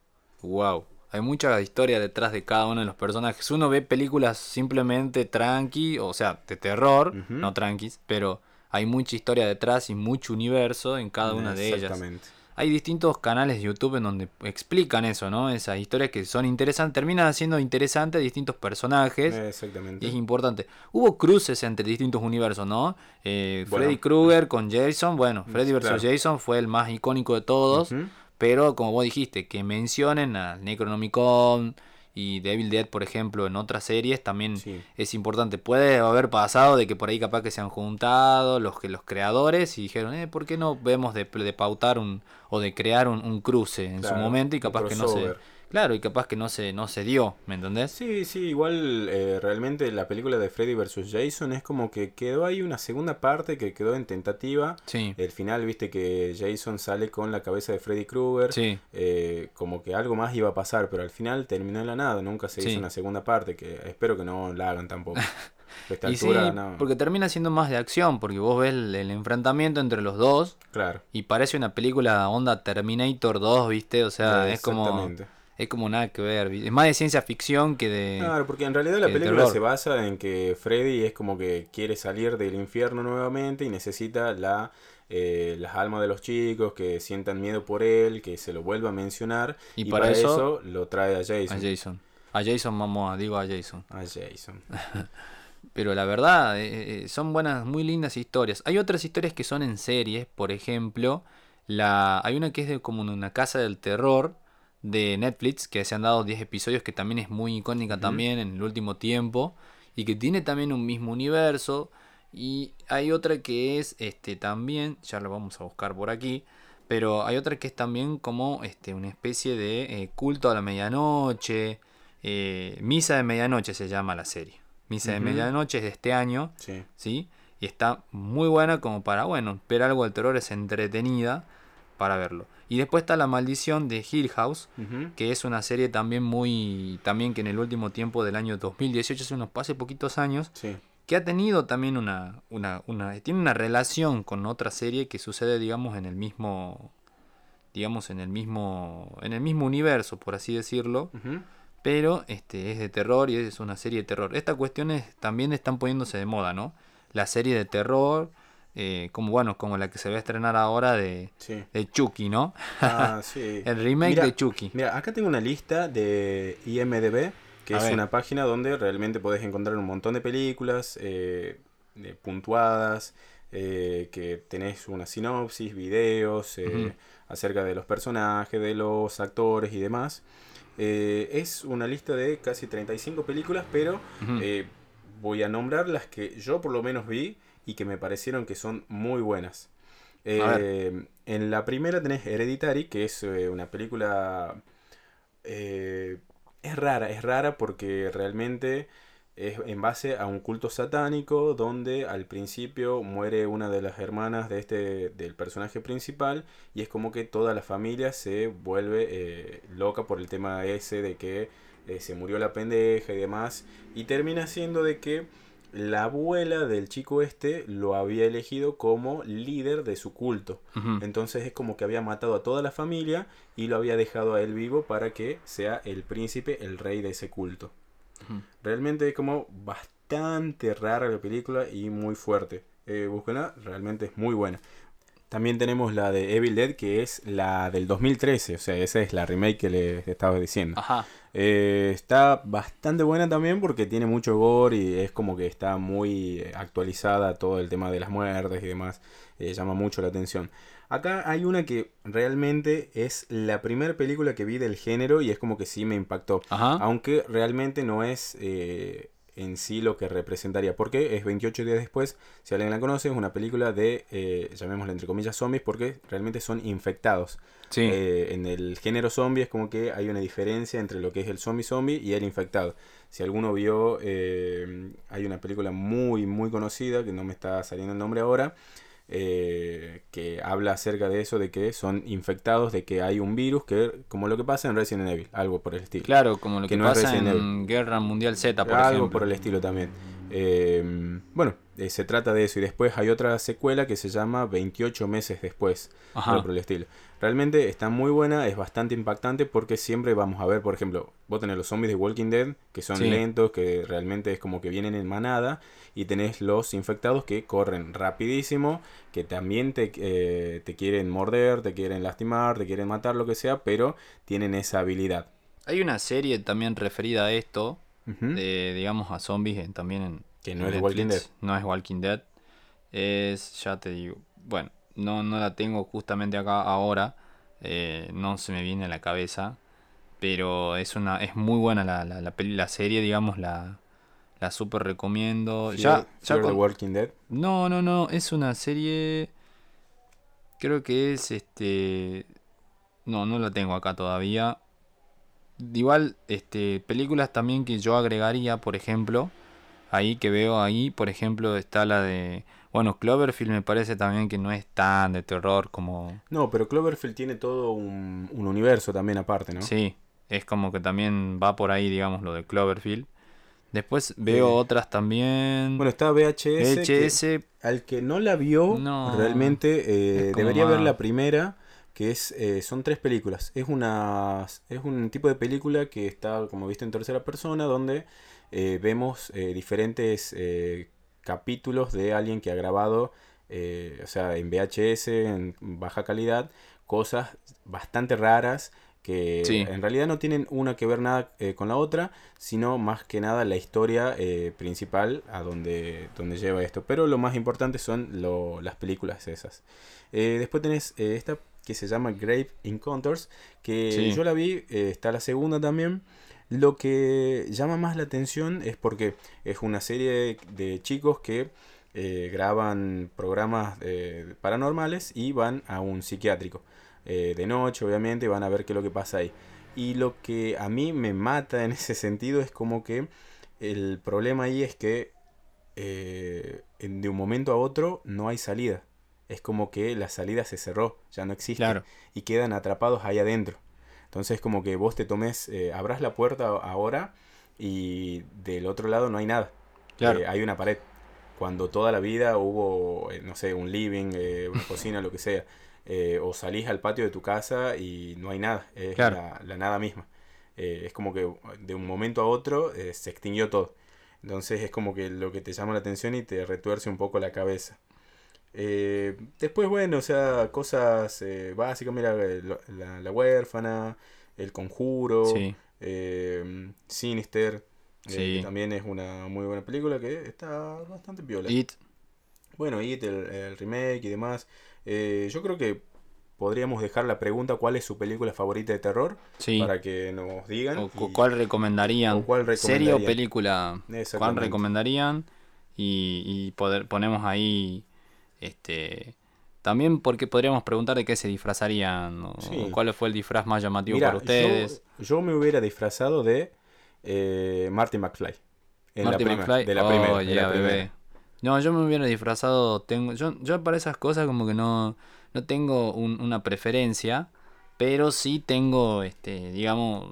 Wow. Hay mucha historia detrás de cada uno de los personajes. Uno ve películas simplemente tranqui, o sea, de terror, no tranquis, pero hay mucha historia detrás y mucho universo en cada una de ellas. Exactamente. Hay distintos canales de YouTube en donde explican eso, ¿no? Esas historias que son interesantes, terminan siendo interesantes distintos personajes. Exactamente. Y es importante. Hubo cruces entre distintos universos, ¿no? Eh, Bueno. Freddy Krueger con Jason. Bueno, Freddy vs. claro. Jason fue el más icónico de todos. Pero como vos dijiste, que mencionen al Necronomicon y Devil Dead, por ejemplo, en otras series también Sí. es importante. Puede haber pasado de que por ahí capaz que se han juntado los, que los creadores y dijeron, eh, ¿por qué no vemos de, de pautar un o de crear un, un cruce en su momento y capaz que no se... Claro, y capaz que no se, no se dio, ¿me entendés? Sí, sí, igual eh, realmente la película de Freddy vs. Jason es como que quedó ahí una segunda parte que quedó en tentativa. Sí, El final, viste que Jason sale con la cabeza de Freddy Krueger. sí. eh, como que algo más iba a pasar, pero al final terminó en la nada. Nunca se Sí. hizo una segunda parte, que espero que no la hagan tampoco. Esta Y sí, altura, no. porque termina siendo más de acción, porque vos ves el, el enfrentamiento entre los dos Claro. y parece una película onda Terminator 2, ¿viste? O sea, es como Exactamente. Es como nada que ver, es más de ciencia ficción que de Claro, porque en realidad la película terror. se basa en que Freddy es como que quiere salir del infierno nuevamente y necesita la, eh, las almas de los chicos que sientan miedo por él, que se lo vuelva a mencionar. Y Y, para para, eso- eso, lo trae a a Jason. Jason. A Jason Momoa, digo a Jason. A Jason. Pero la verdad, eh, eh, son buenas, muy lindas historias. Hay otras historias que son en series, por ejemplo, la hay una que es de como una casa del terror de Netflix, que se han dado 10 episodios, que también es muy icónica también en el último tiempo, y que tiene también un mismo universo. Y hay otra que es este también, ya lo vamos a buscar por aquí, pero hay otra que es también como este, una especie de eh, culto a la medianoche, eh, Misa de Medianoche se llama la serie. Misa de. Medianoche es de este año, Sí. ¿sí? Y está muy buena como para, bueno, ver algo del terror es entretenida para verlo. Y después está La Maldición de Hill House, que es una serie también muy, también que en el último tiempo del año 2018, hace unos hace poquitos años, Sí. que ha tenido también una, una, una, tiene una relación con otra serie que sucede, digamos, en el mismo, digamos, en el mismo, en el mismo universo, por así decirlo. Pero este, es de terror y es una serie de terror. Estas cuestiones también están poniéndose de moda, ¿no? La serie de terror, eh, como bueno, como la que se va a estrenar ahora de, Sí. de Chucky, ¿no? Ah, sí. El remake Mira, de Chucky. Mira, acá tengo una lista de IMDB, que A es ver. una página donde realmente podés encontrar un montón de películas eh, puntuadas, eh, que tenés una sinopsis, videos eh, acerca de los personajes, de los actores y demás. Es una lista de casi 35 películas, pero voy a nombrar las que yo por lo menos vi y que me parecieron que son muy buenas. Eh, en la primera tenés Hereditary, que es eh, una película... eh, es rara, es rara porque realmente es en base a un culto satánico donde al principio muere una de las hermanas de este del personaje principal y es como que toda la familia se vuelve loca por el tema ese de que se murió la pendeja y demás y termina siendo de que la abuela del chico este lo había elegido como líder de su culto. Entonces es como que había matado a toda la familia y lo había dejado a él vivo para que sea el príncipe, el rey de ese culto. Realmente es como bastante rara la película y muy fuerte. Eh, búsquenla, realmente es muy buena. También tenemos la de Evil Dead, que es la del 2013. O sea, esa es la remake que les estaba diciendo. Ajá. Eh, está bastante buena también porque tiene mucho gore y es como que está muy eh, actualizada todo el tema de las muertes y demás. Eh, llama mucho la atención. Acá hay una que realmente es la primera película que vi del género y es como que sí me impactó. Ajá. Aunque realmente no es eh, en sí lo que representaría. Porque es 28 días después. Si alguien la conoce, es una película de, eh, llamémosla entre comillas, zombies porque realmente son infectados. Sí. Eh, en el género zombie es como que hay una diferencia entre lo que es el zombie zombie y el infectado. Si alguno vio, eh, hay una película muy, muy conocida, que no me está saliendo el nombre ahora, eh, que habla acerca de eso, de que son infectados, de que hay un virus, que como lo que pasa en Resident Evil, algo por el estilo. claro, como lo que que, no es pasa en Guerra Mundial Z, por algo ejemplo. por el estilo también. Eh, bueno, eh, se trata de eso. Y después hay otra secuela que se llama 28 meses después. Ajá. algo por el estilo. Realmente está muy buena, es bastante impactante porque siempre vamos a ver, por ejemplo, vos tenés los zombies de Walking Dead, que son Sí. lentos, que realmente es como que vienen en manada, y tenés los infectados que corren rapidísimo, que también te, eh, te quieren morder, te quieren lastimar, te quieren matar, lo que sea, pero tienen esa habilidad. Hay una serie también referida a esto, De, digamos, a zombies en- también en. Que no en es Walking Dead. No es Walking Dead. Es, ya te digo. Bueno, no, no la tengo justamente acá ahora. eh, no se me viene a la cabeza. Pero es una es muy buena la, la, la, peli- la serie, digamos, la, la super recomiendo. Fear- ya, ya Fear the con- Walking Dead. No, no, no, es una serie. Creo que es este. No, no la tengo acá todavía. Igual, este, películas también que yo agregaría, por ejemplo, ahí que veo ahí, por ejemplo, está la de. Bueno, Cloverfield me parece también que no es tan de terror como. No, pero Cloverfield tiene todo un, un universo también aparte, ¿no? Sí, es como que también va por ahí, digamos, lo de Cloverfield. Después veo otras también. Bueno, está VHS. que- VHS, al que no la vio, No, realmente eh, debería ver la primera, que es eh, son tres películas. Es una es un tipo de película que está como visto en tercera persona, donde eh, vemos eh, diferentes capítulos de alguien que ha grabado, o sea, en VHS, en baja calidad, cosas bastante raras que Sí. en realidad no tienen una que ver nada con la otra, sino más que nada la historia principal a donde, donde lleva esto. Pero lo más importante son lo- las películas esas. Después tenés esta que se llama Grave Encounters, que Sí. yo la vi, eh, está la segunda también. Lo que llama más la atención es porque es una serie de, chicos que eh, graban programas eh, paranormales y van a un psiquiátrico. de noche, obviamente, y van a ver qué es lo que pasa ahí. Y lo que a mí me mata en ese sentido es como que el problema ahí es que de un momento a otro no hay salida. Es como que la salida se cerró, ya no existe. Claro. Y quedan atrapados ahí adentro. Entonces como que vos te tomes, eh, abras la puerta ahora y del otro lado no hay nada. Claro. Eh, hay una pared. Cuando toda la vida hubo, eh, no sé, un living, eh, una cocina, lo que sea. o salís al patio de tu casa y no hay nada, es Claro. la, la nada misma. Es como que de un momento a otro se extinguió todo. Entonces es como que lo que te llama la atención y te retuerce un poco la cabeza. Eh, después, bueno, o sea, cosas eh, básicas, mira, eh, la, la huérfana, el conjuro, Sí. eh, Sinister, Sí. que también es una muy buena película que está bastante piola. It, Bueno, It, el, el remake y demás. Eh, yo creo que podríamos dejar la pregunta cuál es su película favorita de terror sí. para que nos digan. O cu- y- ¿Cuál recomendarían? o cuál ¿Serie o película? ¿Cuál recomendarían? Y, y poder, ponemos ahí. Este También porque podríamos preguntar de qué se disfrazarían. O Sí. cuál fue el disfraz más llamativo Mira, para ustedes. Yo, yo me hubiera disfrazado de eh, Marty McFly. En Marty la prima- McFly. De la Oh, primera. de la yeah, primera. bebé. No, yo me hubiera disfrazado. Tengo, yo, yo para esas cosas como que no, no tengo un- una preferencia. Pero sí tengo, este, digamos,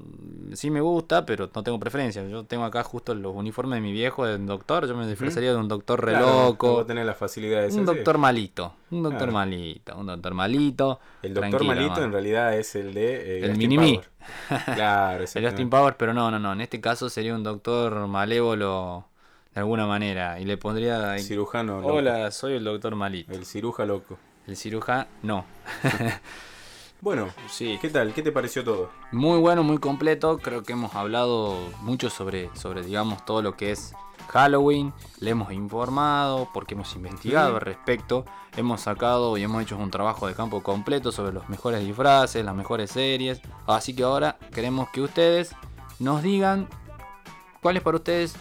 sí me gusta, pero no tengo preferencia. Yo tengo acá justo los uniformes de mi viejo, de doctor. Yo me disfrazaría de un doctor re Claro, loco. tenés la facilidad de Un ser, sí. doctor malito. Un doctor Claro. malito. Un doctor malito. El doctor malito man. en realidad es el de eh, El. Power. Claro, El. Austin Powers, pero no, no, no. En este caso sería un doctor malévolo de alguna manera. Y le pondría. El cirujano loco. Hola, soy el doctor malito. El ciruja loco. El cirujano, no. Bueno, Sí. ¿qué tal? ¿Qué te pareció todo? Muy bueno, muy completo. Creo que hemos hablado mucho sobre, sobre digamos, todo lo que es Halloween. Le hemos informado porque hemos investigado al respecto. Hemos sacado y hemos hecho un trabajo de campo completo sobre los mejores disfraces, las mejores series. Así que ahora queremos que ustedes nos digan cuáles para ustedes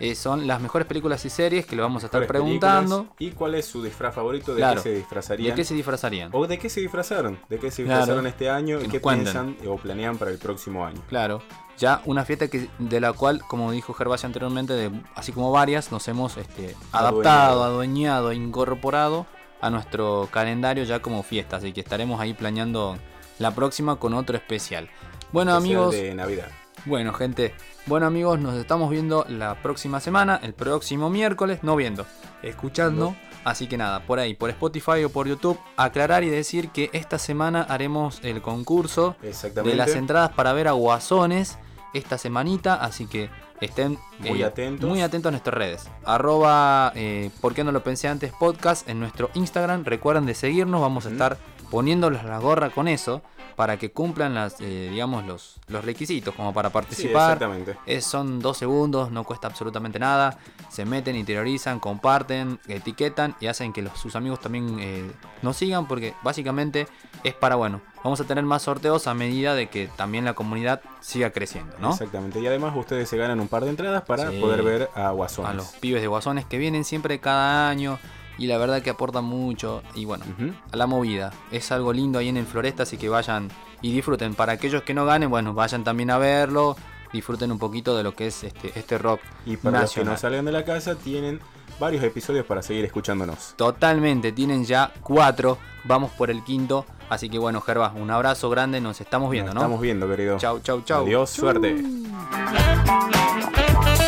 eh, son las mejores películas y series que le vamos a estar preguntando. ¿Y cuál es su disfraz favorito? ¿De Claro. qué se disfrazarían? ¿De qué se disfrazarían? ¿O de qué se disfrazaron? ¿De qué se Claro. disfrazaron este año? ¿Y qué cuenten. piensan o planean para el próximo año? Claro, ya una fiesta que, de la cual, como dijo Gervasio anteriormente, de, así como varias, nos hemos este, adaptado, adueñado, incorporado a nuestro calendario ya como fiesta. Así que estaremos ahí planeando la próxima con otro especial. Bueno Especial amigos, De Navidad. bueno gente, bueno amigos, nos estamos viendo la próxima semana, el próximo miércoles, no viendo, escuchando. Así que nada, por ahí, por Spotify o por YouTube, aclarar y decir que esta semana haremos el concurso de las entradas para ver a Guasones esta semanita, así que estén Muy atentos. muy atentos a nuestras redes. Arroba, eh, ¿por qué no lo pensé antes? Podcast en nuestro Instagram. Recuerden de seguirnos, vamos a estar poniéndoles la gorra con eso para que cumplan las, eh, digamos, los, los requisitos como para Sí, participar. exactamente. Es- son dos segundos, no cuesta absolutamente nada. Se meten, interiorizan, comparten, etiquetan y hacen que los- sus amigos también eh, nos sigan porque básicamente es para, bueno, vamos a tener más sorteos a medida de que también la comunidad siga creciendo, ¿no? Exactamente. Y además ustedes se ganan un par de entradas para Sí. poder ver a Guasones. A los pibes de guasones que vienen siempre cada año y la verdad que aportan mucho y bueno, a la movida. Es algo lindo ahí en el Floresta, así que vayan y disfruten. Para aquellos que no ganen, bueno, vayan también a verlo. Disfruten un poquito de lo que es este, este rock Y para los que no salgan de la casa, tienen varios episodios para seguir escuchándonos. Totalmente, tienen ya cuatro. Vamos por el quinto. Así que bueno, Gervas, un abrazo grande. Nos estamos viendo, Nos ¿no? Estamos viendo, querido. Chau, chau, chau. Adiós, suerte.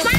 Chau.